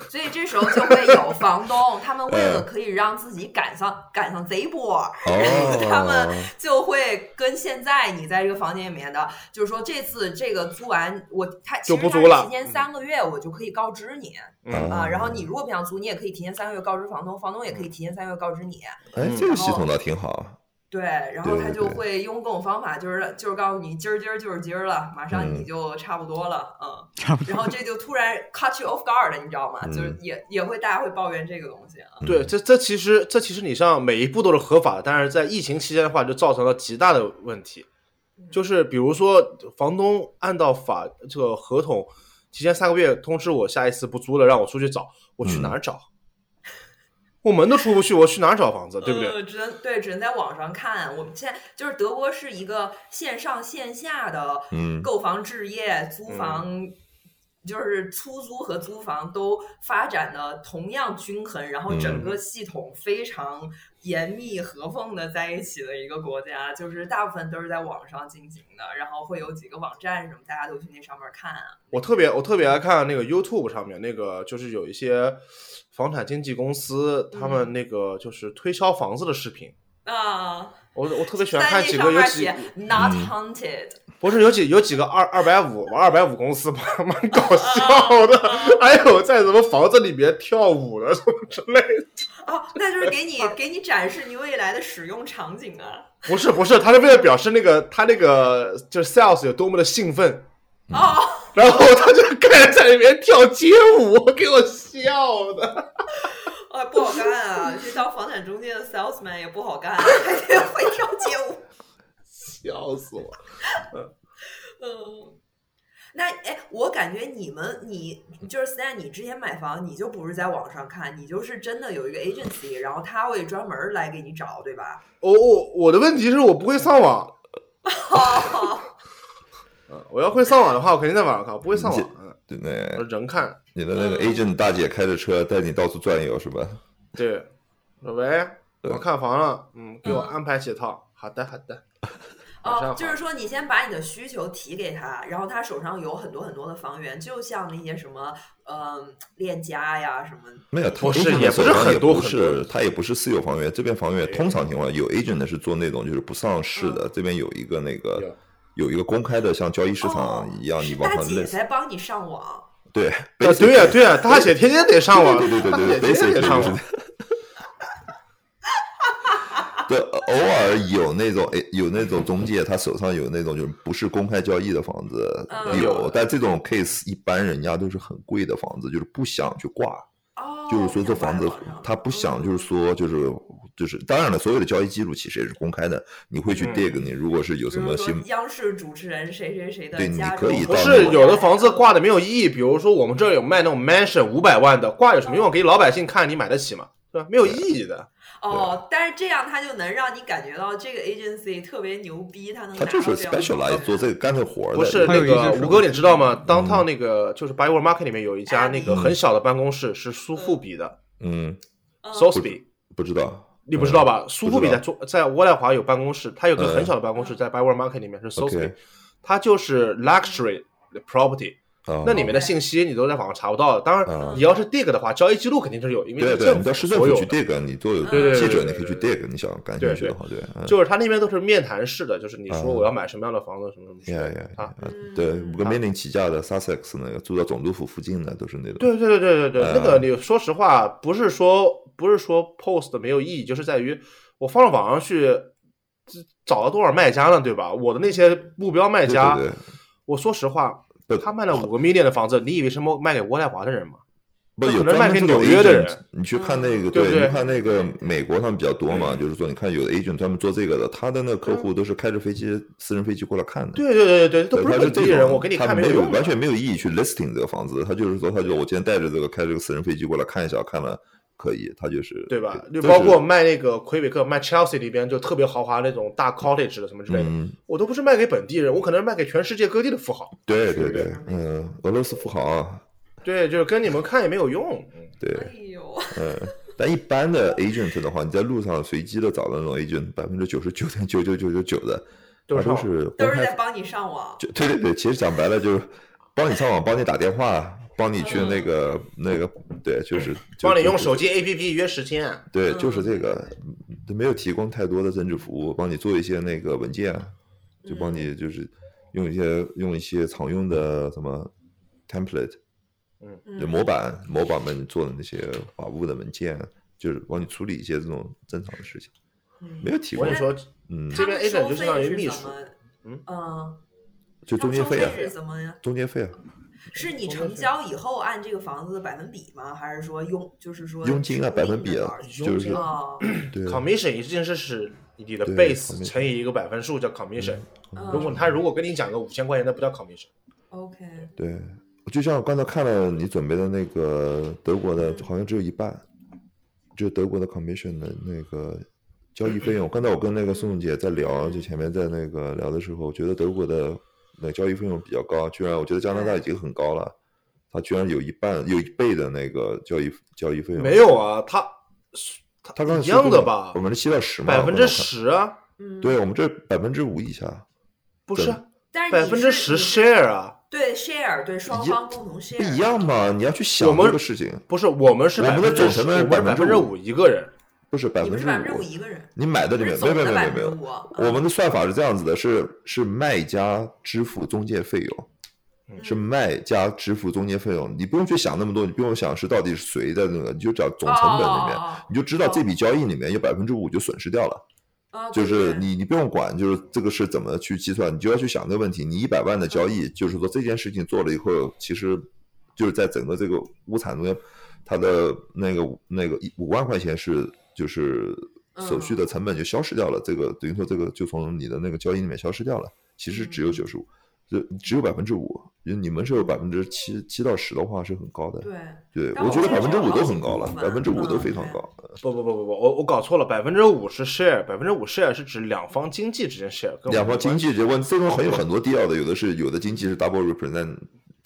所以这时候就会有房东，他们为了嗯可以让自己赶上赶上这一波，哦，他们就会跟现在你在这个房间里面的，就是说这次这个租完，我他其实他就不租了提前三个月我就可以告知你嗯啊，然后你如果不想租，你也可以提前三个月告知房东，房东也可以提前三个月告知你。哎，这个系统倒挺好。对，然后他就会用各种方法，就是就是告诉你今儿今儿就是今儿了，马上你嗯就差不多了，嗯，差不多。然后这就突然 cut you off guard，你知道吗？就是嗯也也会大家会抱怨这个东西啊。对，这这其实这其实你像每一步都是合法的，但是在疫情期间的话，就造成了极大的问题，就是比如说房东按照法这个合同提前三个月通知我下一次不租了，让我出去找，我去哪嗯儿找？我门都出不去，我去哪儿找房子？对不对？呃只能对，只能在网上看。我们现在就是德国是一个线上线下的嗯购房置业、租嗯房。就是出租和租房都发展的同样均衡，然后整嗯个系统非常严密合缝的在一起的一个国家，就是大部分都是在网上进行的，然后会有几个网站什么，大家都去那上面看啊。我特别我特别爱看那个 YouTube 上面那个，就是有一些房产经纪公司他们那个就是推销房子的视频。啊，我我特别喜欢看几个有几 not 嗯 haunted，不是有几有几个二二百五二百五公司 蛮蛮搞笑的，还有在什么房子里面跳舞的什么之类的。哦，那就是给你给你展示你未来的使用场景啊。不是不是，他是为了表示那个他那个就是 sales 有多么的兴奋，哦，然后他就开始在里面跳街舞，给我笑的。啊，不好干啊！去当房产中介的 salesman 也不好干，还得会跳街舞。笑死我！嗯，那哎，我感觉你们你就是 Stan，你之前买房，你就不是在网上看，你就是真的有一个 agency，然后他会专门来给你找，对吧？我我我的问题是我不会上网，哦，嗯，我要会上网的话，我肯定在网上看，我不会上网，嗯，对我那人看。你的那个 agent 大姐开着车带你到处转悠是吧？对，说喂，我看房了，嗯，给我嗯安排几套。好的，好的。哦，就是说你先把你的需求提给他，然后他手上有很多很多的房源，就像那些什么嗯链家呀什么。没有，不是也不是很多是，他也不是私有房源。这边房源通常情况下有 agent 的是做那种就是不上市的，这边有一个那个有有一个公开的像交易市场一样，你往大姐上类似在帮你上网，对，啊，对呀、对呀、大姐天天得上网，对对对对对大姐天天得上网。对，偶尔有那种诶，有那种中介，他手上有那种就是不是公开交易的房子，嗯有，但这种 case 一般人家都是很贵的房子，就是不想去挂，哦，就是说这房子他不想，嗯就是说就是就是，当然了，所有的交易记录其实也是公开的，你会去嗯 dig，你如果是有什么新，央视主持人谁谁谁的对你家可以中不是有的房子挂的没有意义，比如说我们这儿有卖那种 mansion 五百万的，挂有什么用？给老百姓看，你买得起吗？对吧？没有意义的。哦，但是这样他就能让你感觉到这个 agency 特别牛逼，他能他就是拿到这样的 specialize 做这个干这活儿的，不是那个吴哥，你知道吗？downtown 那个就是 b y w o r d Market 里面有一家那个嗯很小的办公室，是苏富比的嗯，嗯 Sotheby，不知道，你不知道吧？苏富比在中在渥太华有办公室，它有个很嗯小的办公室在 Byward Market 里面是 Sotheby，OK 它就是 luxury property。啊，那里面的信息你都在网上查不到的。当然啊，你要是 dig 的话，交易记录肯定是有，因为对对，你到市政府去 dig，你做对对记者，你可以去 dig，你想感兴趣的话，对，嗯。就是他那边都是面谈式的，就是你说啊我要买什么样的房子，什么什么对，五个面临起价的 Sussex 那个住到总督府附近的都是那种，对对对对对对，嗯那个你说实话，不是说不是说 post 没有意义，就是在于我放到网上去，这找了多少卖家呢，对吧？我的那些目标卖家，对对，我说实话不，他卖了五个 million 的房子，你以为是卖卖给渥太华的人吗？不那有专卖给纽约的人你去看那个，对对你看那个美国他们比较多嘛，就是说你看有的 agent 专门做这个的，他的那个客户都是开着飞机私人飞机过来看的。对对对对对，都不是他是这本地人，种，我给你他没看有。完全没有意义去 listing 这个房子，他就是说，他就我今天带着这个开这个私人飞机过来看一下，看了可以，他就是对吧？就包括卖那个魁北克、卖 Chelsea 里边就特别豪华那种大 cottage 的什么之类的，嗯，我都不是卖给本地人，我可能是卖给全世界各地的富豪。对对对，嗯，俄罗斯富豪啊，对，就是跟你们看也没有用。嗯 对，哎呦，嗯，但一般的 agent 的话，你在路上随机的找的那种 agent，百分之九十九点九九九九九的，他都是都，是在帮你上网。就对对对，其实讲白了就是帮你上网，帮你打电话，帮你去那个那个，对，就是就帮你用手机 APP 约时间。对，嗯。就是这个，都没有提供太多的增值服务，帮你做一些那个文件，就帮你就是用一些用一些常用的什么 template，嗯。就模板模板们做的那些法务的文件，就是帮你处理一些这种正常的事情，嗯。没有提供我跟你，说，嗯，这边 agent 就相当于秘书嗯。嗯，就中介费啊？中介费啊，是你成交以后按这个房子的百分比吗？还是说佣就是说佣金啊百分比啊就是哦，对，commission 一定是是你的 base 乘以一个百分数叫 commission。嗯如果他如果跟你讲个五千块钱，那不叫 commission。OK，对，就像我刚才看了你准备的那个德国的，好像只有一半，就德国的 commission 的那个交易费用。刚才我跟那个宋宋姐在聊，就前面在那个聊的时候，我觉得德国的那交易费用比较高，居然我觉得加拿大已经很高了，它居然有一半有一倍的那个交易交易费用。没有啊，他他刚才一样的吧我们是七到十嘛，百分之。十啊，嗯，对，我们这百分之五以下，不是啊但是你百分之十 share 啊，对 share 对双方共同 share 不一样嘛？你要去想我们这个事情，不是我们是我们的百分之十，总成本是百分之5%五一个人，不是百分之五。你买的里面没有没有没有没有。没有，5%我们的算法是这样子的，是是卖家支付中介费用，嗯。是卖家支付中介费用，你不用去想那么多，你不用想是到底是谁的那个，你就找总成本里面你就知道这笔交易里面有百分之五就损失掉了。啊，就是你你不用管，就是这个是怎么去计算，你就要去想这个问题。你一百万的交易，就是说这件事情做了以后，其实就是在整个这个物产中间，它的那个那个一五万块钱是就是手续的成本就消失掉了，这个等于说这个就从你的那个交易里面消失掉了，其实只有嗯九十五，就只有百分之五，因为你们是有百分之七七到十的话是很高的。对，对，我觉得百分之五都很高了百分之五都非常高。不不不不不，我我搞错了，百分之五是 share，百分之五 share 是指两方经济之间 share，两方经济之间这种很有很多地要的，有的是有的经济是 double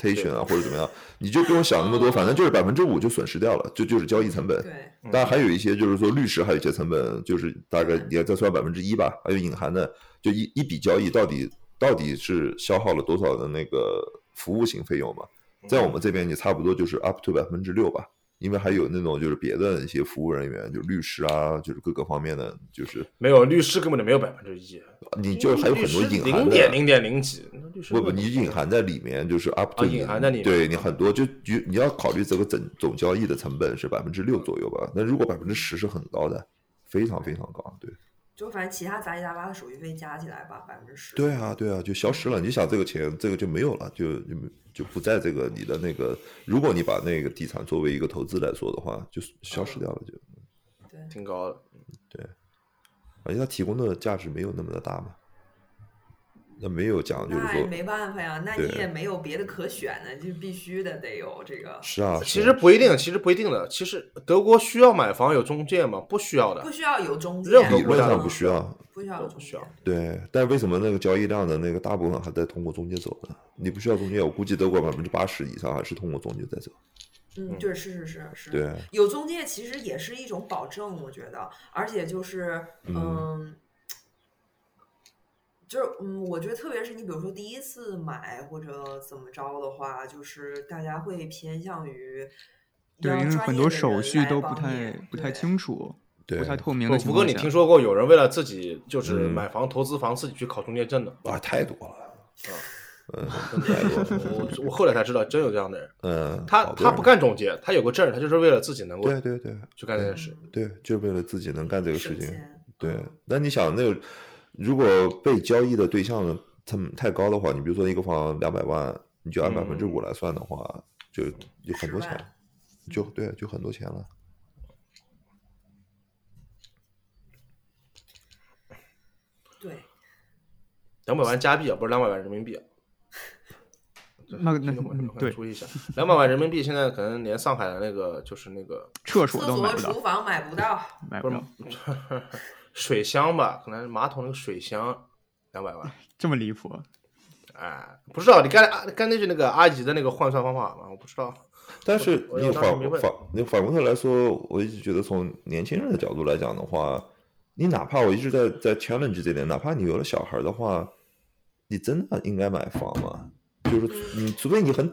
representation 啊，或者怎么样，你就不用想那么多，反正就是百分之五就损失掉了，就就是交易成本。对，当然还有一些就是说律师还有一些成本，就是大概也再算百分之一吧，还有隐含的，就一一笔交易到底到底是消耗了多少的那个服务型费用嘛？在我们这边你差不多就是 up to 百分之六吧。因为还有那种就是别的一些服务人员，就律师啊，就是各个方面的，就是没有律师根本就没有百分之一，你就还有很多隐含的零点零点零几，不不，你隐含在里面，就是 up to 啊你隐含在里面对你很多就就你要考虑这个总总交易的成本是百分之六左右吧？那如果百分之十是很高的，非常非常高，对就反正其他杂七杂八的手续费加起来吧，百分之十。对啊对啊，就消失了。你想这个钱，这个就没有了，就就就不在这个你的那个，如果你把那个地产作为一个投资来说的话，就消失掉了就，对挺高的。对而且它提供的价值没有那么的大嘛。那没有讲就是说，没办法呀，那你也没有别的可选的，就必须的得有这个，是啊，其实不一定，其实不一定的。其实德国需要买房有中介吗？不需要的不。需要有中介，任何国家都不需要，不需要不需要。对，但为什么那个交易量的那个大部分还在通过中介走呢？你不需要中介，我估计德国百分之八十以上还是通过中介在走。嗯，对，是是是是，对，有中介其实也是一种保证，我觉得，而且就是，嗯，就是嗯，我觉得特别是你比如说第一次买或者怎么着的话，就是大家会偏向于对，因为很多手续都不太不太清楚，对不太透明不福哥，的情况下你听说过有人为了自己就是嗯买房投资房自己去考中介证的？啊，太多了，嗯，真的太多了，我我后来才知道，真有这样的人。嗯，他他不干中介，他有个证，他就是为了自己能够对对对去干这件事。对，就是为了自己能干这个事情。对嗯，那你想，那个如果被交易的对象他们太高的话，你比如说一个房两百万，你就按百分之五来算的话，就有很多钱，就对，就很多钱了。对，两百万加币啊，不是两百万人民币啊。那那听众朋友们嗯对。注意一下，两百万人民币现在可能连上海的那个就是那个厕厕所都买不到、厨，房买不到，不买不是到，水箱吧，可能马桶那个水箱两百万。这么离谱。哎，不知道你刚才啊刚才是那个阿姨的那个换算方法吗？我不知道。但是你反反你反过头来说，我一直觉得从年轻人的角度来讲的话，你哪怕我一直在在 challenge 这点，哪怕你有了小孩的话，你真的应该买房吗？就是你除非你很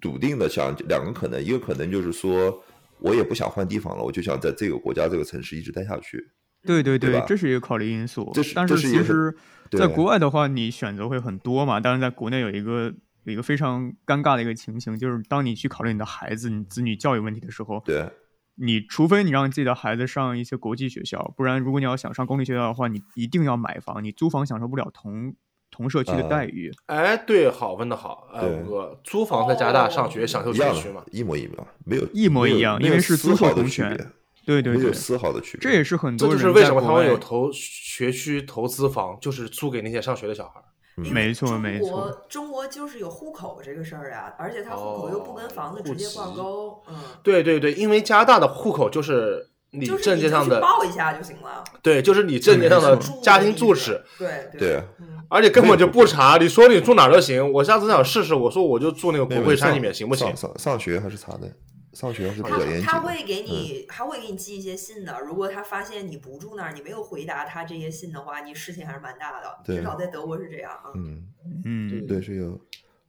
笃定的想两个可能，一个可能就是说我也不想换地方了，我就想在这个国家这个城市一直待下去。对对对吧这是一个考虑因素。这是但是其实，在国外的话，你选择会很多嘛。但是，在国内有一个有一个非常尴尬的一个情形，就是当你去考虑你的孩子、你子女教育问题的时候，对你除非你让自己的孩子上一些国际学校，不然如果你要想上公立学校的话，你一定要买房，你租房享受不了同同社区的啊待遇。哎，对，好，问的好。哎，对五哥，租房在加拿大上学享受一样的学区嘛？，一模一样，没有一模一样因为是租售丝毫的区同权别对对对没有，丝毫的区别。这也是很这多人就是为什么他们有投学区投资房，就是租给那些上学的小孩没错中没国错。中国就是有户口这个事儿呀，而且他户口又不跟房子哦直接挂钩，嗯，对对对，因为加拿大的户口就是你证件上的，报一下就行了。对，就是你证件上的家庭住址，对对，嗯，而且根本就不查，你说你住哪儿都行。我下次想试试，我说我就住那个国会山里面行不行？上上学还是查的，上学还是比他较严谨的。他会给你，他会给你寄一些信的。如果他发现你不住那儿，你没有回答他这些信的话，你事情还是蛮大的。至少在德国是这样啊。嗯，嗯，对，是有。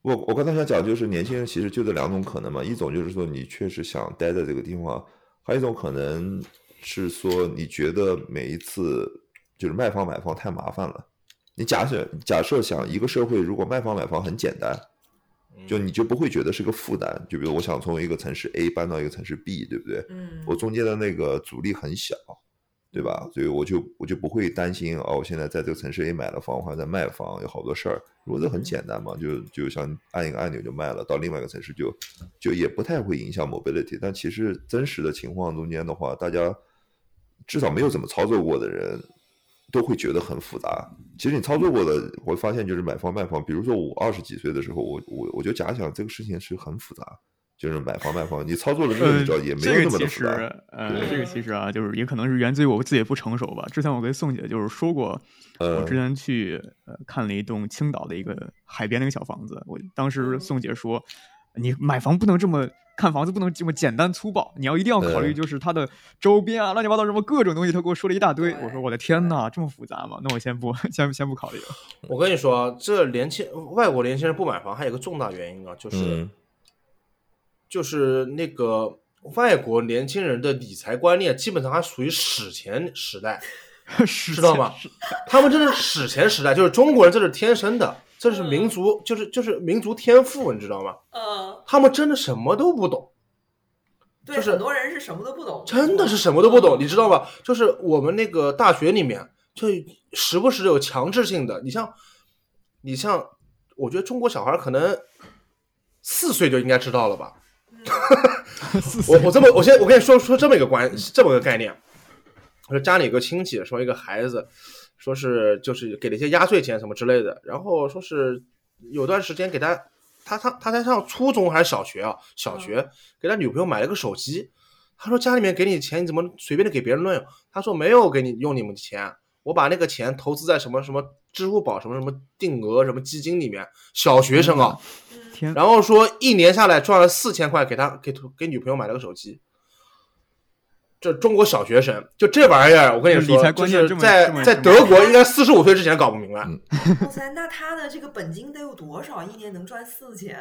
我我刚才想讲，就是年轻人其实就这两种可能嘛，一种就是说你确实想待在这个地方，还有一种可能是说你觉得每一次就是卖房买房太麻烦了。你假设假设想一个社会如果卖房买房很简单，就你就不会觉得是个负担。就比如我想从一个城市 A 搬到一个城市 B，对不对？嗯，我中间的那个阻力很小，对吧？所以我就我就不会担心哦，我现在在这个城市 A 买了房，我还在卖房，有好多事儿。如果这很简单嘛，就就像按一个按钮就卖了，到另外一个城市就就也不太会影响 mobility。但其实真实的情况中间的话，大家至少没有怎么操作过的人。都会觉得很复杂。其实你操作过的，我会发现就是买房卖房。比如说我二十几岁的时候，我我我就假想这个事情是很复杂，就是买房卖房，你操作了之后，你知道也没有那么这个其实。呃，对这个其实啊，就是也可能是源自于我自己不成熟吧。之前我跟宋姐就是说过，我之前去呃看了一栋青岛的一个海边的一个小房子，我当时宋姐说，你买房不能这么。看房子不能这么简单粗暴，你要一定要考虑，就是它的周边啊，乱七八糟什么各种东西。他给我说了一大堆，我说我的天呐，这么复杂吗？那我先不 先先不考虑了。我跟你说，这年轻外国年轻人不买房还有一个重大原因啊，就是、嗯、就是那个外国年轻人的理财观念基本上还属于史前时代，知道吗？他们这是史前时代，就是中国人这是天生的。这是民族，就是就是民族天赋，你知道吗？嗯，他们真的什么都不懂，对，就是很多人是什么都不懂，真的是什么都不懂，你知道吗？就是我们那个大学里面，就时不时有强制性的，你像，你像，我觉得中国小孩可能四岁就应该知道了吧？我我这么，我先我跟你说说这么一个关，这么个概念，我说家里有个亲戚说一个孩子。说是就是给了一些压岁钱什么之类的，然后说是有段时间给他，他他他在上初中还是小学啊？小学给他女朋友买了个手机，他说家里面给你钱，你怎么随便的给别人乱用？他说没有给你用你们的钱，我把那个钱投资在什么什么支付宝什么什么定额什么基金里面。小学生啊，天，然后说一年下来赚了四千块，给他给给女朋友买了个手机。这中国小学生就这玩意儿，我跟你说，就是在这么在德国应该四十五岁之前搞不明白。哇塞，那他的这个本金得有多少？一年能赚四千？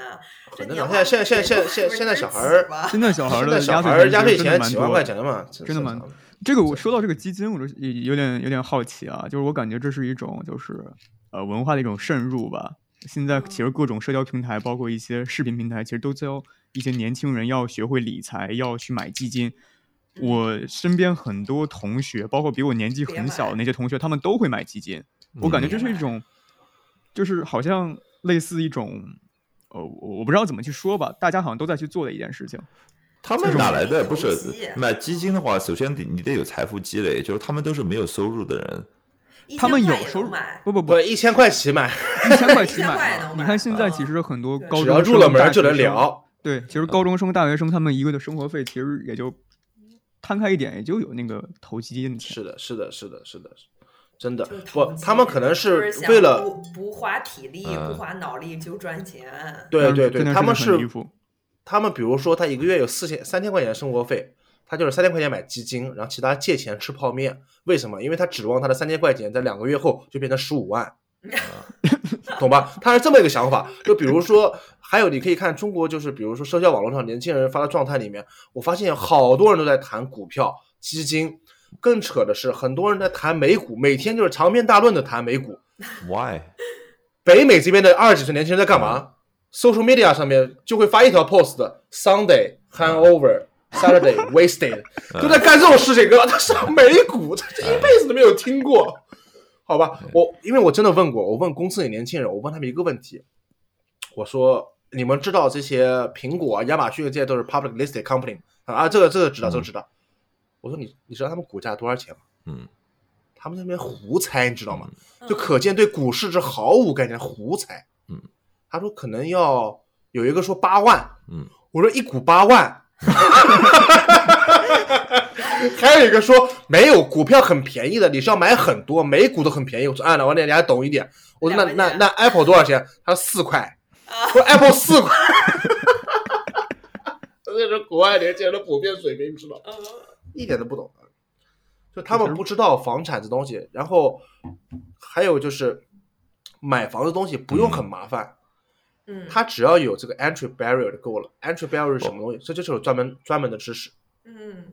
这真的，年化现在现在现在现在现在小孩儿，现在小孩的现在小压孩儿压岁岁钱几万块钱嘛，真的蛮这个我说到这个基金，我就有点有点好奇啊，就是我感觉这是一种就是呃文化的一种渗入吧。现在其实各种社交平台，包括一些视频平台，其实都教一些年轻人要学会理财，要去买基金。我身边很多同学，包括比我年纪很小的那些同学，他们都会买基金。我感觉这是一种，就是好像类似一种，呃，我我不知道怎么去说吧，大家好像都在去做的一件事情。他们哪来的？不是买基金的话，首先得你得有财富积累，就是他们都是没有收入的人。他们有收入，不不不，一千块起买，一千块起买。你看现在其实很多高中只要入了门就能聊。对，其实高中生、大学生他们一个的生活费其实也就。摊开一点，也就有那个投基金的钱。是的，是的，是的，是的，真的不，他们可能是为了不不花体力、嗯不花脑力就赚钱。对对对，他们是是他们比如说他一个月有四千三千块钱生活费，他就是三千块钱买基金，然后其他借钱吃泡面。为什么？因为他指望他的三千块钱在两个月后就变成十五万，懂吧？他是这么一个想法。就比如说。还有，你可以看中国，就是比如说社交网络上年轻人发的状态里面，我发现好多人都在谈股票、基金，更扯的是，很多人在谈美股，每天就是长篇大论的谈美股。Why？北美这边的二十几岁年轻人在干嘛？Social media 上面就会发一条 post：Sunday hangover，Saturday wasted，都在干这种事情，哥，他上美股，他这一辈子都没有听过，好吧？我因为我真的问过，我问公司里年轻人，我问他们一个问题，我说。你们知道这些苹果、亚马逊这些都是 public listed company 啊？这个这个知道，这个知道。我说你你知道他们股价多少钱吗？嗯，他们那边胡猜，你知道吗？嗯就可见对股市是毫无概念，胡猜。嗯，他说可能要有一个说八万，嗯，我说一股八万，还有一个说没有股票很便宜的，你是要买很多，每股都很便宜。我说啊，那我那你还懂一点。我说那那那 Apple 多少钱？他说四块。说 Apple 四块。这是国外年轻人的普遍水平，你知道吗？嗯一点都不懂，就他们不知道房产这东西，然后还有就是买房的东西不用很麻烦，嗯，它只要有这个 entry barrier 就够了。entry barrier 是什么东西？这就是有专门专门的知识，嗯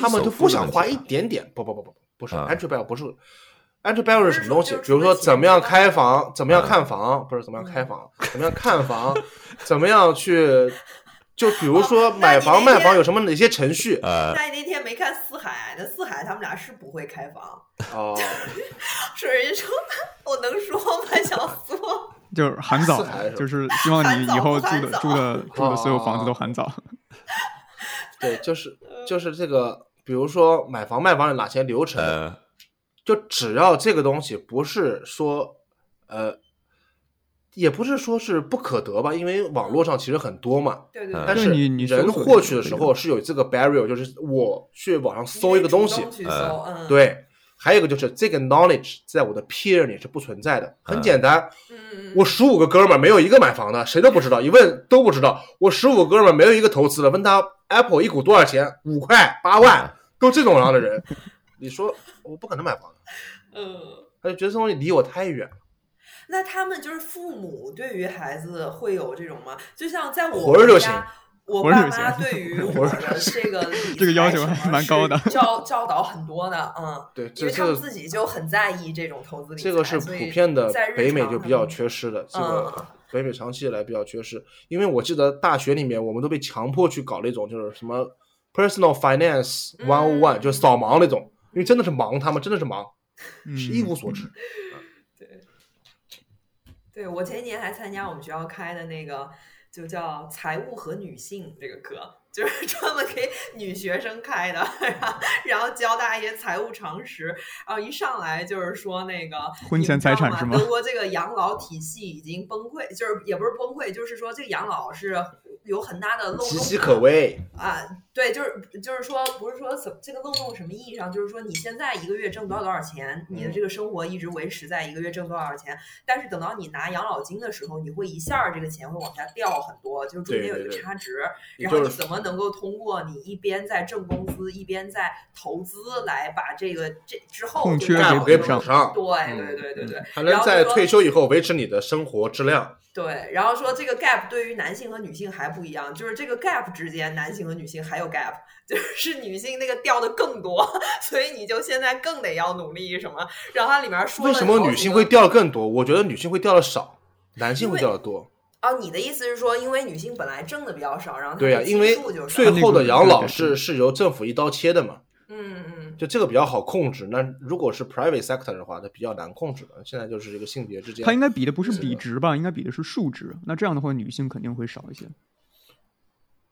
他们就不想花一点点，不不不不不，不是啊 entry barrier 不是 entry barrier 是什么东西？比如说怎么样开房，怎么样啊看房，不是怎么样开房，怎么样看房，怎么样去。就比如说买房卖房有什么哪些程序？呃，那你那天没看四海？那四海他们俩是不会开房，哦，是人家说我能说吗？小苏，就是很早就是希望你以后住的住的住的所有房子都很早。对，就是就是这个，比如说买房卖房有哪些流程，呃，就只要这个东西不是说，呃，也不是说是不可得吧，因为网络上其实很多嘛。对对嗯对，但是你你人获取的时候是有这个 barrier，就是我去网上搜一个东西得主，动去搜，呃嗯，，对，还有一个就是这个 knowledge 在我的 peer 里是不存在的，很嗯简单，嗯嗯，我十五个哥们儿没有一个买房的，谁都不知道，一问都不知道。我十五个哥们儿没有一个投资的，问他 Apple 一股多少钱？五块、八万，都这种样的人，你说我不可能买房的，嗯。他就觉得这东西离我太远了。那他们就是父母对于孩子会有这种吗？就像在我家，我爸妈对于 我的这个 这个要求还蛮高的教教导很多的，嗯，对，因为他们这这个自己就很在意这种投资理财，这个是普遍的在北美就比较缺失的，这嗯个北美长期以来比较缺失。因为我记得大学里面我们都被强迫去搞那种就是什么 personal finance one on one，嗯就扫盲那种，因为真的是忙，他们真的是盲，嗯是一无所知。对。对我前几年还参加我们学校开的那个，就叫财务和女性这个课，就是 专门给女学生开的，然后然后教大家一些财务常识，然后一上来就是说那个婚前财产是吗德国这个养老体系已经崩溃，就是也不是崩溃，就是说这个养老是有很大的漏洞，岌岌可危，啊，对，就是就是说，不是说怎这个漏洞什么意义上，就是说你现在一个月挣多少多少钱，你的这个生活一直维持在一个月挣多少钱，但是等到你拿养老金的时候，你会一下这个钱会往下掉很多，就是中间有一个对对对差值，然后你就是怎么能够通过你一边在挣工资，一边在投资来把这个这之后空缺就干好给给补上，对嗯对对对对，还能在退休以后维持你的生活质量。对，然后说这个 gap 对于男性和女性还不一样，就是这个 gap 之间，男性和女性还有 gap，就是女性那个掉的更多，所以你就现在更得要努力什么。然后它里面说了为什么女性会掉的更多？我觉得女性会掉的少，男性会掉的多。哦，你的意思是说，因为女性本来挣的比较少，然后对呀、的因为最后的养老是是由政府一刀切的嘛，嗯嗯就这个比较好控制。那如果是 private sector 的话，它比较难控制的。现在就是这个性别之间它，应该比的不是比值吧？应该比的是数值。那这样的话，女性肯定会少一些。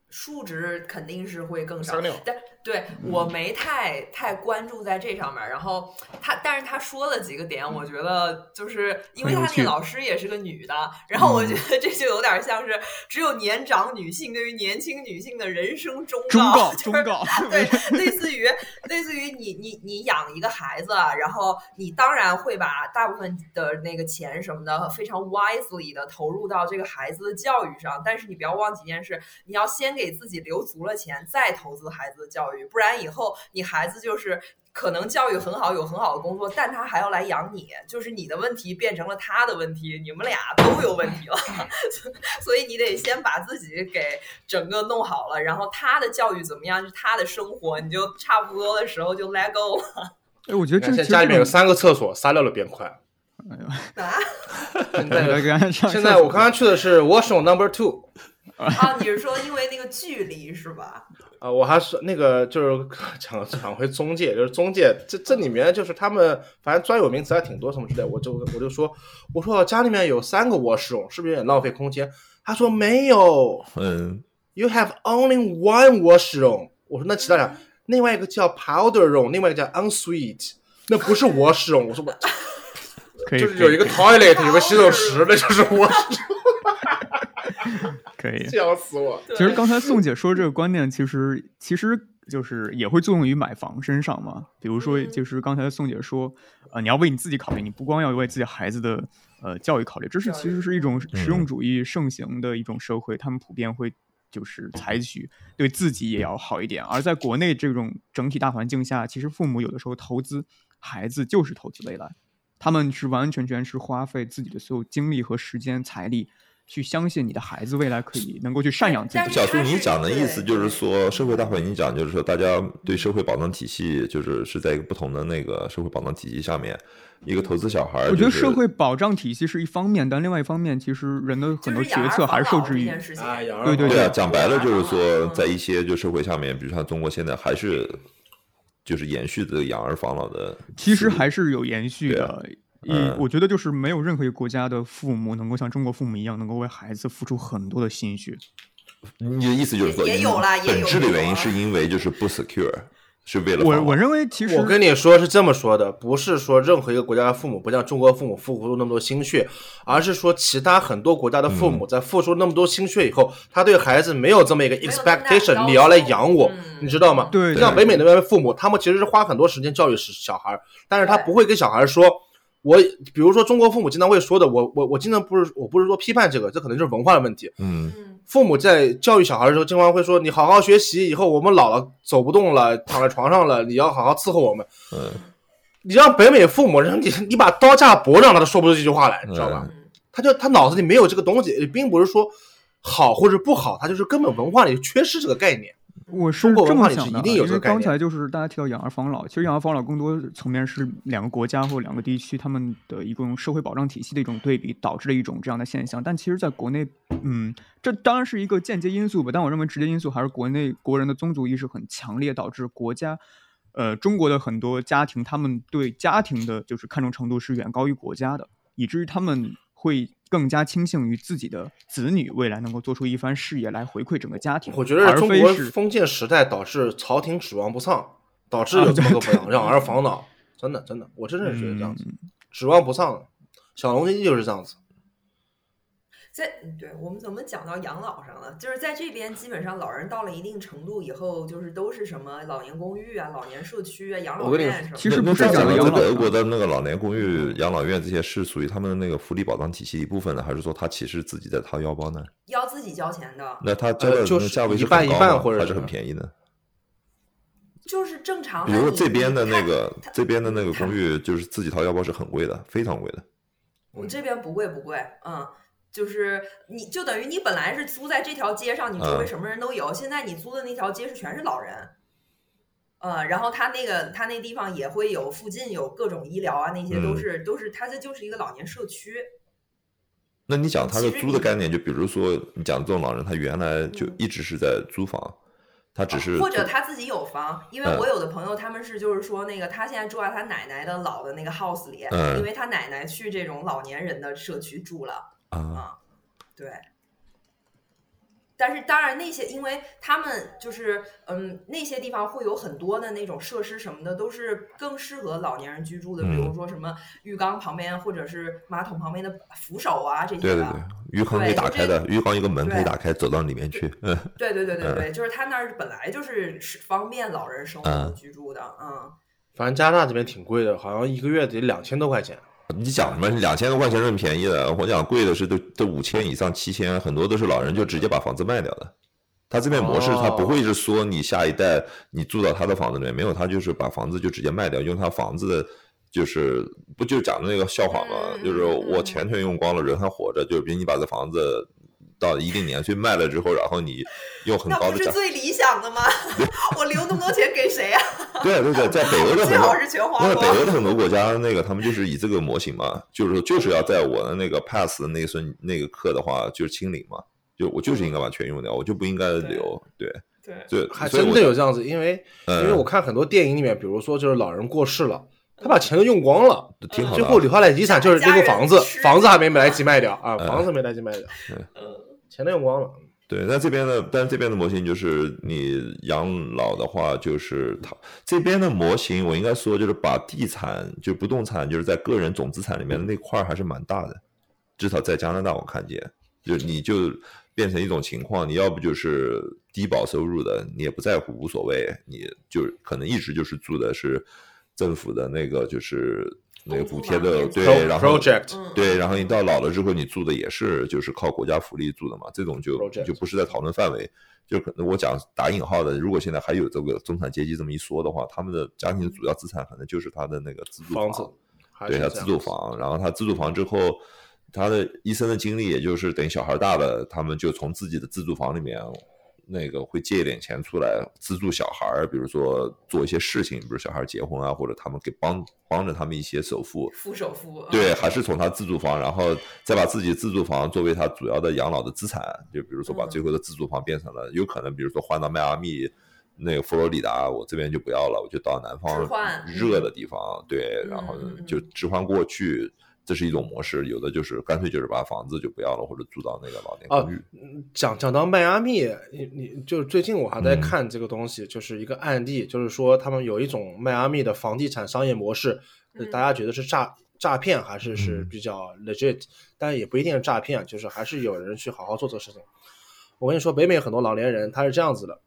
数值肯定是会更少，但对我没太太关注在这上面。然后他，但是他说了几个点，我觉得就是因为他那个老师也是个女的，然后我嗯觉得这就有点像是只有年长女性对于年轻女性的人生忠忠告，就是忠告。对，类似于类似于你你你养一个孩子，啊然后你当然会把大部分的那个钱什么的非常 wisely 的投入到这个孩子的教育上，但是你不要忘记一件事，你要先给自己留足了钱，再投资孩子的教育，不然以后你孩子就是。可能教育很好，有很好的工作，但他还要来养你，就是你的问题变成了他的问题，你们俩都有问题了，所以你得先把自己给整个弄好了，然后他的教育怎么样是他的生活，你就差不多的时候就 let go 了 哎，我觉得这现在其实这种家里面有三个厕所，撒尿的变快。啊！现来在现在 我刚刚去的是 washroom number two 啊，你是说因为那个距离是吧？啊、我还是那个就是 讲讲回中介，就是中介这这里面就是他们反正专有名词还挺多什么之类，我就我就说我说家里面有三个 washroom，是不是有点浪费空间？他说没有嗯，，You have only one washroom。我说那其他俩，另外一个叫 powder room，另外一个叫 ensuite。那不是我使用，我说我就是有一个 toilet 有个洗手池，那就是我使 可以。笑死我。其实刚才宋姐说这个观念，其实其实就是也会作用于买房身上嘛。比如说，嗯就是刚才宋姐说，呃，你要为你自己考虑，你不光要为自己孩子的呃教育考虑，这是其实是一种实用主义盛行的一种社会，他们普遍会就是采取对自己也要好一点。而在国内这种整体大环境下，其实父母有的时候投资孩子就是投资未来，他们是完完全全是花费自己的所有精力和时间财力。去相信你的孩子未来可以能够去赡养自己小苏，你讲的意思就是说，社会大环境讲，就是说大家对社会保障体系，就是是在一个不同的那个社会保障体系下面，一个投资小孩儿、我觉得社会保障体系是一方面，但另外一方面，其实人的很多决策还是受制于对对对啊，讲白了就是说，嗯在一些就社会下面，比如像中国现在还是就是延续的养儿防老的，其实还是有延续的。嗯嗯，我觉得就是没有任何一个国家的父母能够像中国父母一样，能够为孩子付出很多的心血。你的意思就是说，也也有啦也有本质的原因是因为就是不 secure，是为了我我认为，其实我跟你说是这么说的，不是说任何一个国家的父母不像中国父母付出那么多心血，而是说其他很多国家的父母在付出那么多心血以后，他对孩子没有这么一个 expectation，你要来养我嗯，你知道吗？对像北美那边的父母，他们其实是花很多时间教育小孩，但是他不会跟小孩说。我比如说，中国父母经常会说的，我我我经常不是我不是说批判这个，这可能就是文化的问题。嗯嗯，父母在教育小孩的时候，经常会说：“你好好学习，以后我们老了走不动了，躺在床上了，你要好好伺候我们。”嗯你让北美父母，让你你把刀架脖子上，他都说不出这句话来，你知道吧？嗯他就他脑子里没有这个东西，并不是说好或者不好，他就是根本文化里缺失这个概念。我是这么想的，因为刚才就是大家提到养儿防老，其实养儿防老更多层面是两个国家或两个地区他们的一种社会保障体系的一种对比，导致了一种这样的现象。但其实，在国内，嗯，这当然是一个间接因素吧，但我认为直接因素还是国内国人的宗族意识很强烈，导致国家。呃，中国的很多家庭，他们对家庭的就是看重程度是远高于国家的，以至于他们会更加倾向于自己的子女未来能够做出一番事业来回馈整个家庭，我觉得中国封建时代导致朝廷指望不上，导致有这么个不养养儿防老。真的真的，我真的是觉得这样子，嗯指望不上。小龙经济就是这样子。在嗯对我们怎么讲到养老上了？就是在这边，基本上老人到了一定程度以后，就是都是什么老年公寓啊、老年社区啊、养老院什么的。其实不是讲的俄国的那个老年公寓、养老院这些是属于他们的那个福利保障体系一部分的，还是说他其实自己在掏腰包呢？要自己交钱的，那他交的呃就是价位是一半很高一半或者还是是很便宜的？就是正常。比如说这边的那个这边的那个公寓，就是自己掏腰包是很贵的，非常贵的。我这边不贵不贵，嗯，就是你就等于你本来是租在这条街上，你周围嗯。什么人都有，现在你租的那条街是全是老人，呃，然后他那个他那地方也会有附近有各种医疗啊，那些都嗯。是、都是他这就是一个老年社区，那你讲他的租的概念，就比如说你讲这种老人，他原来就嗯。一直是在租房，他只是或者他自己有房，因为嗯。我有的朋友他们是就是说那个他现在住在他奶奶的老的那个 house 里，嗯。因为他奶奶去这种老年人的社区住了。啊，啊，对。但是当然，那些因为他们就是嗯，那些地方会有很多的那种设施什么的，都是更适合老年人居住的，比如嗯说什么浴缸旁边或者是马桶旁边的扶手啊这些对对。对，鱼缸可以打开的，鱼缸一个门可以打开，走到里面去。嗯，对对对对嗯对，就是他那儿本来就是是方便老人生活嗯居住的，嗯。反正加拿大这边挺贵的，好像一个月得两千多块钱。你讲什么两千多块钱是很便宜的？我讲贵的是都都五千以上、七千，很多都是老人就直接把房子卖掉的。他这边模式，他不会是说你下一代你住到他的房子里面，没有，他就是把房子就直接卖掉，用他房子的，就是不就讲的那个笑话嘛，嗯就是我钱全用光了，人还活着，就是比如你把这房子到一定年岁卖了之后，然后你用很高的价，不是最理想的吗？我留那么多钱给谁啊？对对对，在北欧的最很多好是全花那北光。欧的很多国家，那个他们就是以这个模型嘛，就是说就是要在我的那个 pass 的那个瞬那个课的话，就是清零嘛，就我就是应该把全用掉，我就不应该留，对，对，对还真的有这样子，因为嗯因为我看很多电影里面，比如说就是老人过世了，他把钱都用光了，挺好。最后留下来遗产就是那个房子房子还没来及卖掉啊，嗯房子没来及卖掉，嗯。钱都用光了。对，那这边的，但这边的模型就是你养老的话，就是它这边的模型，我应该说就是把地产就不动产就是在个人总资产里面的那块还是蛮大的，至少在加拿大我看见，就你就变成一种情况，你要不就是低保收入的，你也不在乎无所谓，你就可能一直就是住的是政府的那个就是那个补贴的对，然后对，然后你到老了之后，你住的也是就是靠国家福利住的嘛，这种就就不是在讨论范围。就可能我讲打引号的，如果现在还有这个中产阶级这么一说的话，他们的家庭的主要资产可能就是他的那个自住房子，对他自住房，然后他自住房之后，他的一生的经历，也就是等小孩大了，他们就从自己的自住房里面那个会借一点钱出来资助小孩儿，比如说做一些事情，比如小孩结婚啊，或者他们给帮帮着他们一些首付，付首付，嗯对，还是从他自住房，然后再把自己自住房作为他主要的养老的资产，就比如说把嗯。最后的自住房变成了，有可能比如说换到迈阿密。那个佛罗里达，我这边就不要了，我就到南置方换热的地方，对，然后就置换过去，这是一种模式。有的就是干脆就是把房子就不要了，或者住到那个老年啊公寓。嗯讲讲到迈阿密，你你就是最近我还在嗯看这个东西，就是一个案例，就是说他们有一种迈阿密的房地产商业模式，大家觉得是诈诈骗还是是嗯比较 legit，但也不一定是诈骗，就是还是有人去好好做这个事情。我跟你说，北美很多老年人他是这样子的，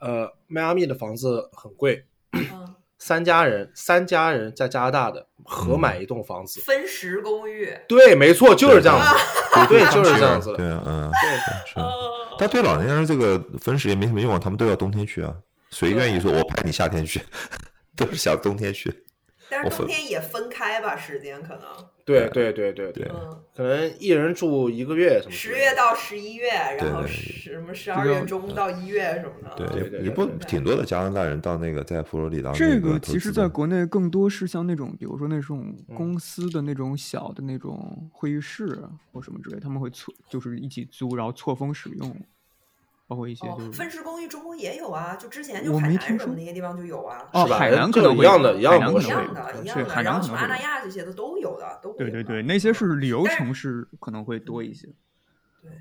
呃，迈阿密的房子很贵，嗯三家人三家人在加拿大的合嗯买一栋房子，分时公寓，对，没错，就是这样子，对，就是这样子的，对啊，嗯，对。是。哦但对老年人这个分时也没什么用啊，他们都要冬天去啊。谁愿意说我派你夏天去？都是想冬天去。但是冬天也分开吧，时间可能，对对对对对嗯，可能一人住一个月什么十。月到十一月，然后对十什么十二月中到一月什么的，对，对对也不挺多的加拿大人到那个在佛罗里达这个其实在国内更多是像那种，比如说那种嗯公司的那种小的那种会议室啊或什么之类，他们会错就是一起租，然后错峰使用，包括一些哦就，是分时公寓中国也有啊，就之前就我海南什么那些地方就有啊，哦，是吧海南可能一样的一样模式海南可能会一样的，有一样的，然后什么阿那。亚这些的都有的，都对对对，那些是旅游城市可能会多一些。对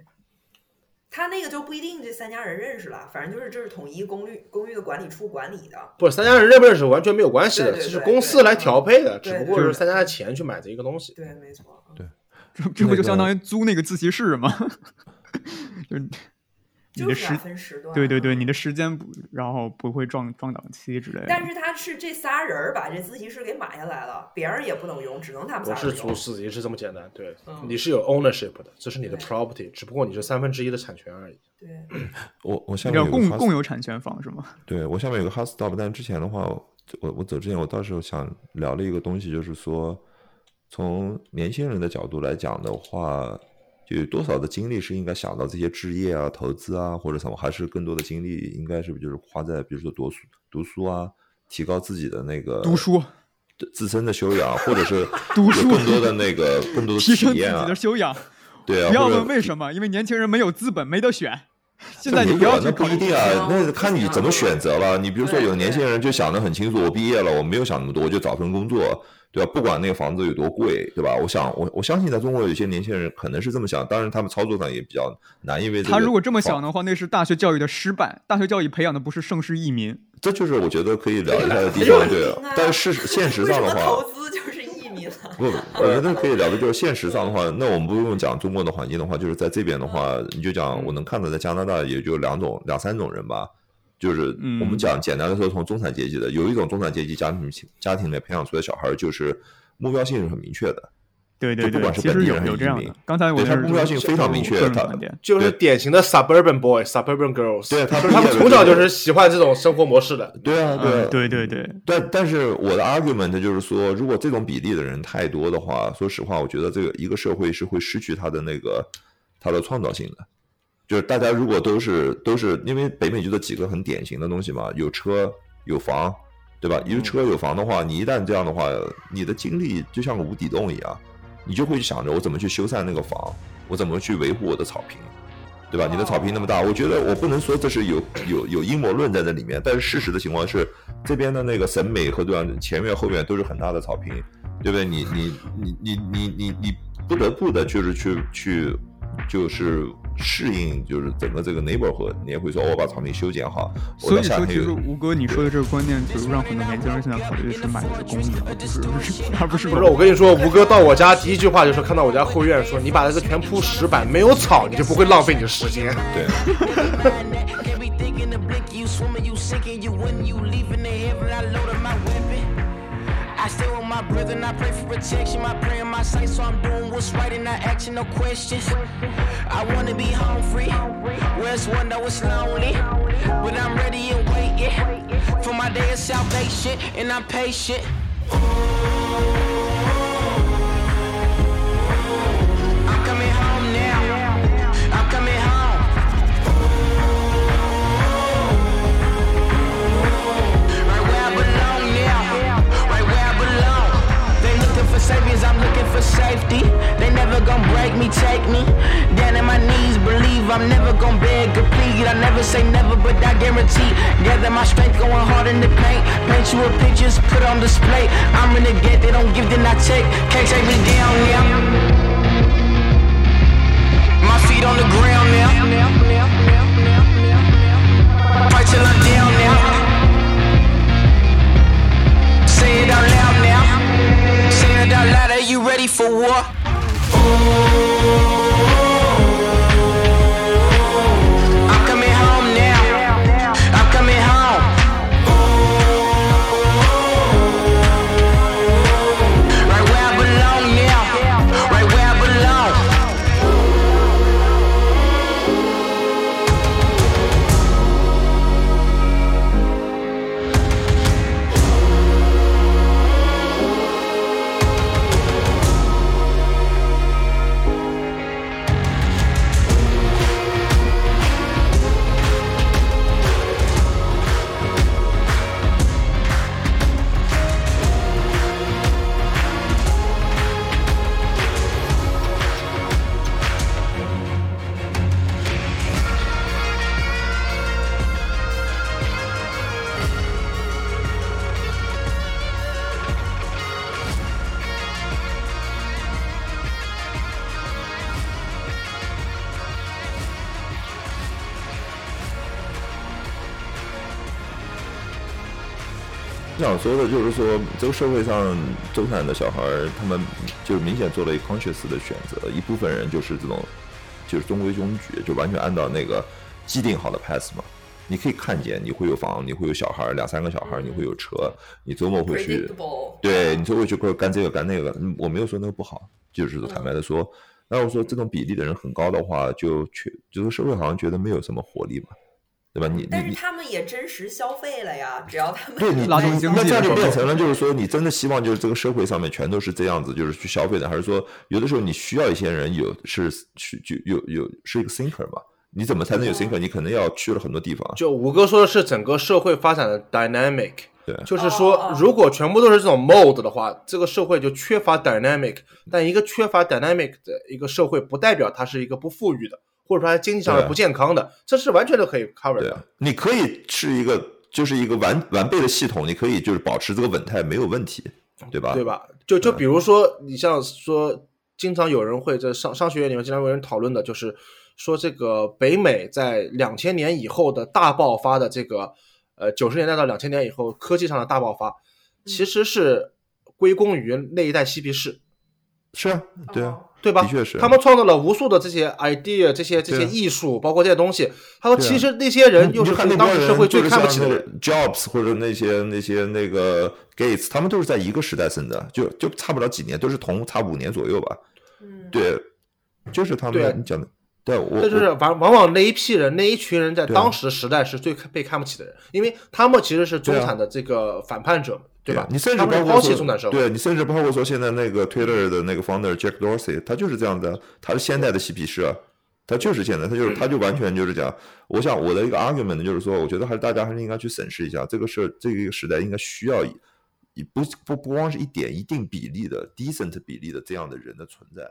他那个就不一定这三家人认识了，反正就是这是统一公寓公寓的管理处管理的。不是三家人认不认识完全没有关系的，这是公司来调配的，对只不过是三家的钱去买这一个东西。对，没错。嗯对这这不那个就相当于租那个自习室吗？就 是你的时就是，分时段。对对对，你的时间不，然后不会撞撞档期之类的。但是他是这仨人儿把这自习室给买下来了，别人也不能用，只能他们不是租仨人用。自己是这么简单，对嗯，你是有 ownership 的，这是你的 property，只不过你是三分之一的产权而已。对，我我下你要共面有个 house- 共有产权房是吗？对我下面有个 house stop，但之前的话，我我走之前，我到时候想聊了一个东西，就是说，从年轻人的角度来讲的话，就有多少的精力是应该想到这些置业啊、投资啊，或者什么，还是更多的精力应该是不就是花在比如说读书、读书啊，提高自己的那个读书，自身的修养，或者是 读书更多的那个更多的提升自己的，修养。对啊，不要问为什么，因为年轻人没有资本，没得选。现在你不要去不一定啊，那看你怎么选择了。你比如说，有的年轻人就想得很清楚，我毕业了，我没有想那么多，我就找份工作，对吧？不管那个房子有多贵，对吧？我想，我我相信在中国有些年轻人可能是这么想，当然他们操作上也比较难，因为他如果这么想的话，那是大学教育的失败。大学教育培养的不是盛世逸民。这就是我觉得可以聊一下的地方，对。但是现实上的话投，资就是？不，我觉得可以聊的就是现实上的话，那我们不用讲中国的环境的话，就是在这边的话，你就讲我能看到在加拿大也就两种两三种人吧，就是嗯。我们讲简单的说，从中产阶级的，有一种中产阶级家庭家庭里培养出来的小孩，就是目标性是很明确的，对对对，不管是其实有本地人还是移民有这样的。刚才我他是目标性非常明确个人他。就是典型的 suburban boy、suburban girls，对他就是他们从小就是喜欢这种生活模式的。对啊，对对对对，但但是我的 argument 就是说，如果这种比例的人太多的话，说实话，我觉得这个一个社会是会失去它的那个它的创造性的。就是大家如果都是都是因为北美就这几个很典型的东西嘛，有车有房，对吧？有车有房的话，你一旦这样的话，你的精力就像个无底洞一样，你就会想着我怎么去修缮那个房，我怎么去维护我的草坪。对吧？你的草坪那么大，我觉得我不能说这是有有有阴谋论在这里面，但是事实的情况是，这边的那个审美和对吧，前院后院都是很大的草坪，对不对？你你你你你你你不得不的就是去去就是适应，就是整个这个 neighborhood，你也会说，哦我把草坪修剪好。我所以说，其实吴哥你说的这个观念，就是让很多年轻人现在考虑的是买的是公寓，而不是而不是不是，我跟你说，吴哥到我家第一句话就是看到我家后院说，你把那个全铺石板，没有草，你就不会浪费你的时间。对，my weapon. I pray for protection. My prayer in my sight, so I'm doing what's right and not action, no questions. I wanna be home free. Where's one that was lonely? But I'm ready and waiting for my day of salvation, and I'm patient. I'm for safety. They never gonna break me, take me. Down on my knees, believe I'm never gonna beg or plead. I never say never, but I guarantee. Gather my strength, going hard in the paint. Paint you a pictures, put on display. I'm renegade, they don't give, then I take. Can't take me down now. My feet on the ground now. Fight till I'm down now. Say it out loud now. Say it out loud. You ready for war? I'm 我想说的就是说，这个社会上中产的小孩儿，他们就是明显做了一个 conscious 的选择，一部分人就是这种就是中规中矩，就完全按照那个既定好的 path 嘛。你可以看见，你会有房，你会有小孩儿，两三个小孩儿，你会有车，你周末会去对你就会去干这个干那个，嗯我没有说那个不好，就是坦白的说，那我说这种比例的人很高的话，就确就是社会好像觉得没有什么活力嘛，对吧？你但是他们也真实消费了呀，只要他们对你 拉动经济那这样就变成了，就是说，你真的希望就是这个社会上面全都是这样子，就是去消费的，还是说有的时候你需要一些人有是去就有有是一个 thinker 嘛？你怎么才能有 thinker？你可能要去了很多地方，就五哥说的是整个社会发展的 dynamic，对就是哦说哦，如果全部都是这种 mode 的话，这个社会就缺乏 dynamic。但一个缺乏 dynamic 的一个社会，不代表它是一个不富裕的，或者说它经济上是不健康的，这是完全都可以 cover 的对啊。，你可以是一个就是一个完完备的系统，你可以就是保持这个稳态没有问题，对吧？对？吧？就就比如说，你像说，经常有人会在商商学院里面经常有人讨论的，就是说这个北美在两千年以后的大爆发的这个，呃，九十年代到两千年以后科技上的大爆发，其实是归功于那一代嬉皮士。是啊，对啊，哦对吧？的确是。他们创造了无数的这些 idea，这些这些艺术，包括这些东西。他说，其实那些人你又是当时社会最看不起的人。Jobs 或者那些那些那个 Gates，他们都是在一个时代生的，就就差不了几年，都是同差五年左右吧。嗯，对，就是他们你讲的，对我这就是往往往那一批人，那一群人在当时时代是最被看不起的人，因为他们其实是中产的这个反叛者，对吧？你甚至包括说对你甚至包括说现在那个 Twitter 的那个 founder Jack Dorsey，他就是这样的，他是现代的嬉皮士啊，他就是现在，他就是他就完全就是讲，我想我的一个 argument 就是说，我觉得还是大家还是应该去审视一下这个事，这个时代应该需要不不不光是一点一定比例的 decent 比例的这样的人的存在。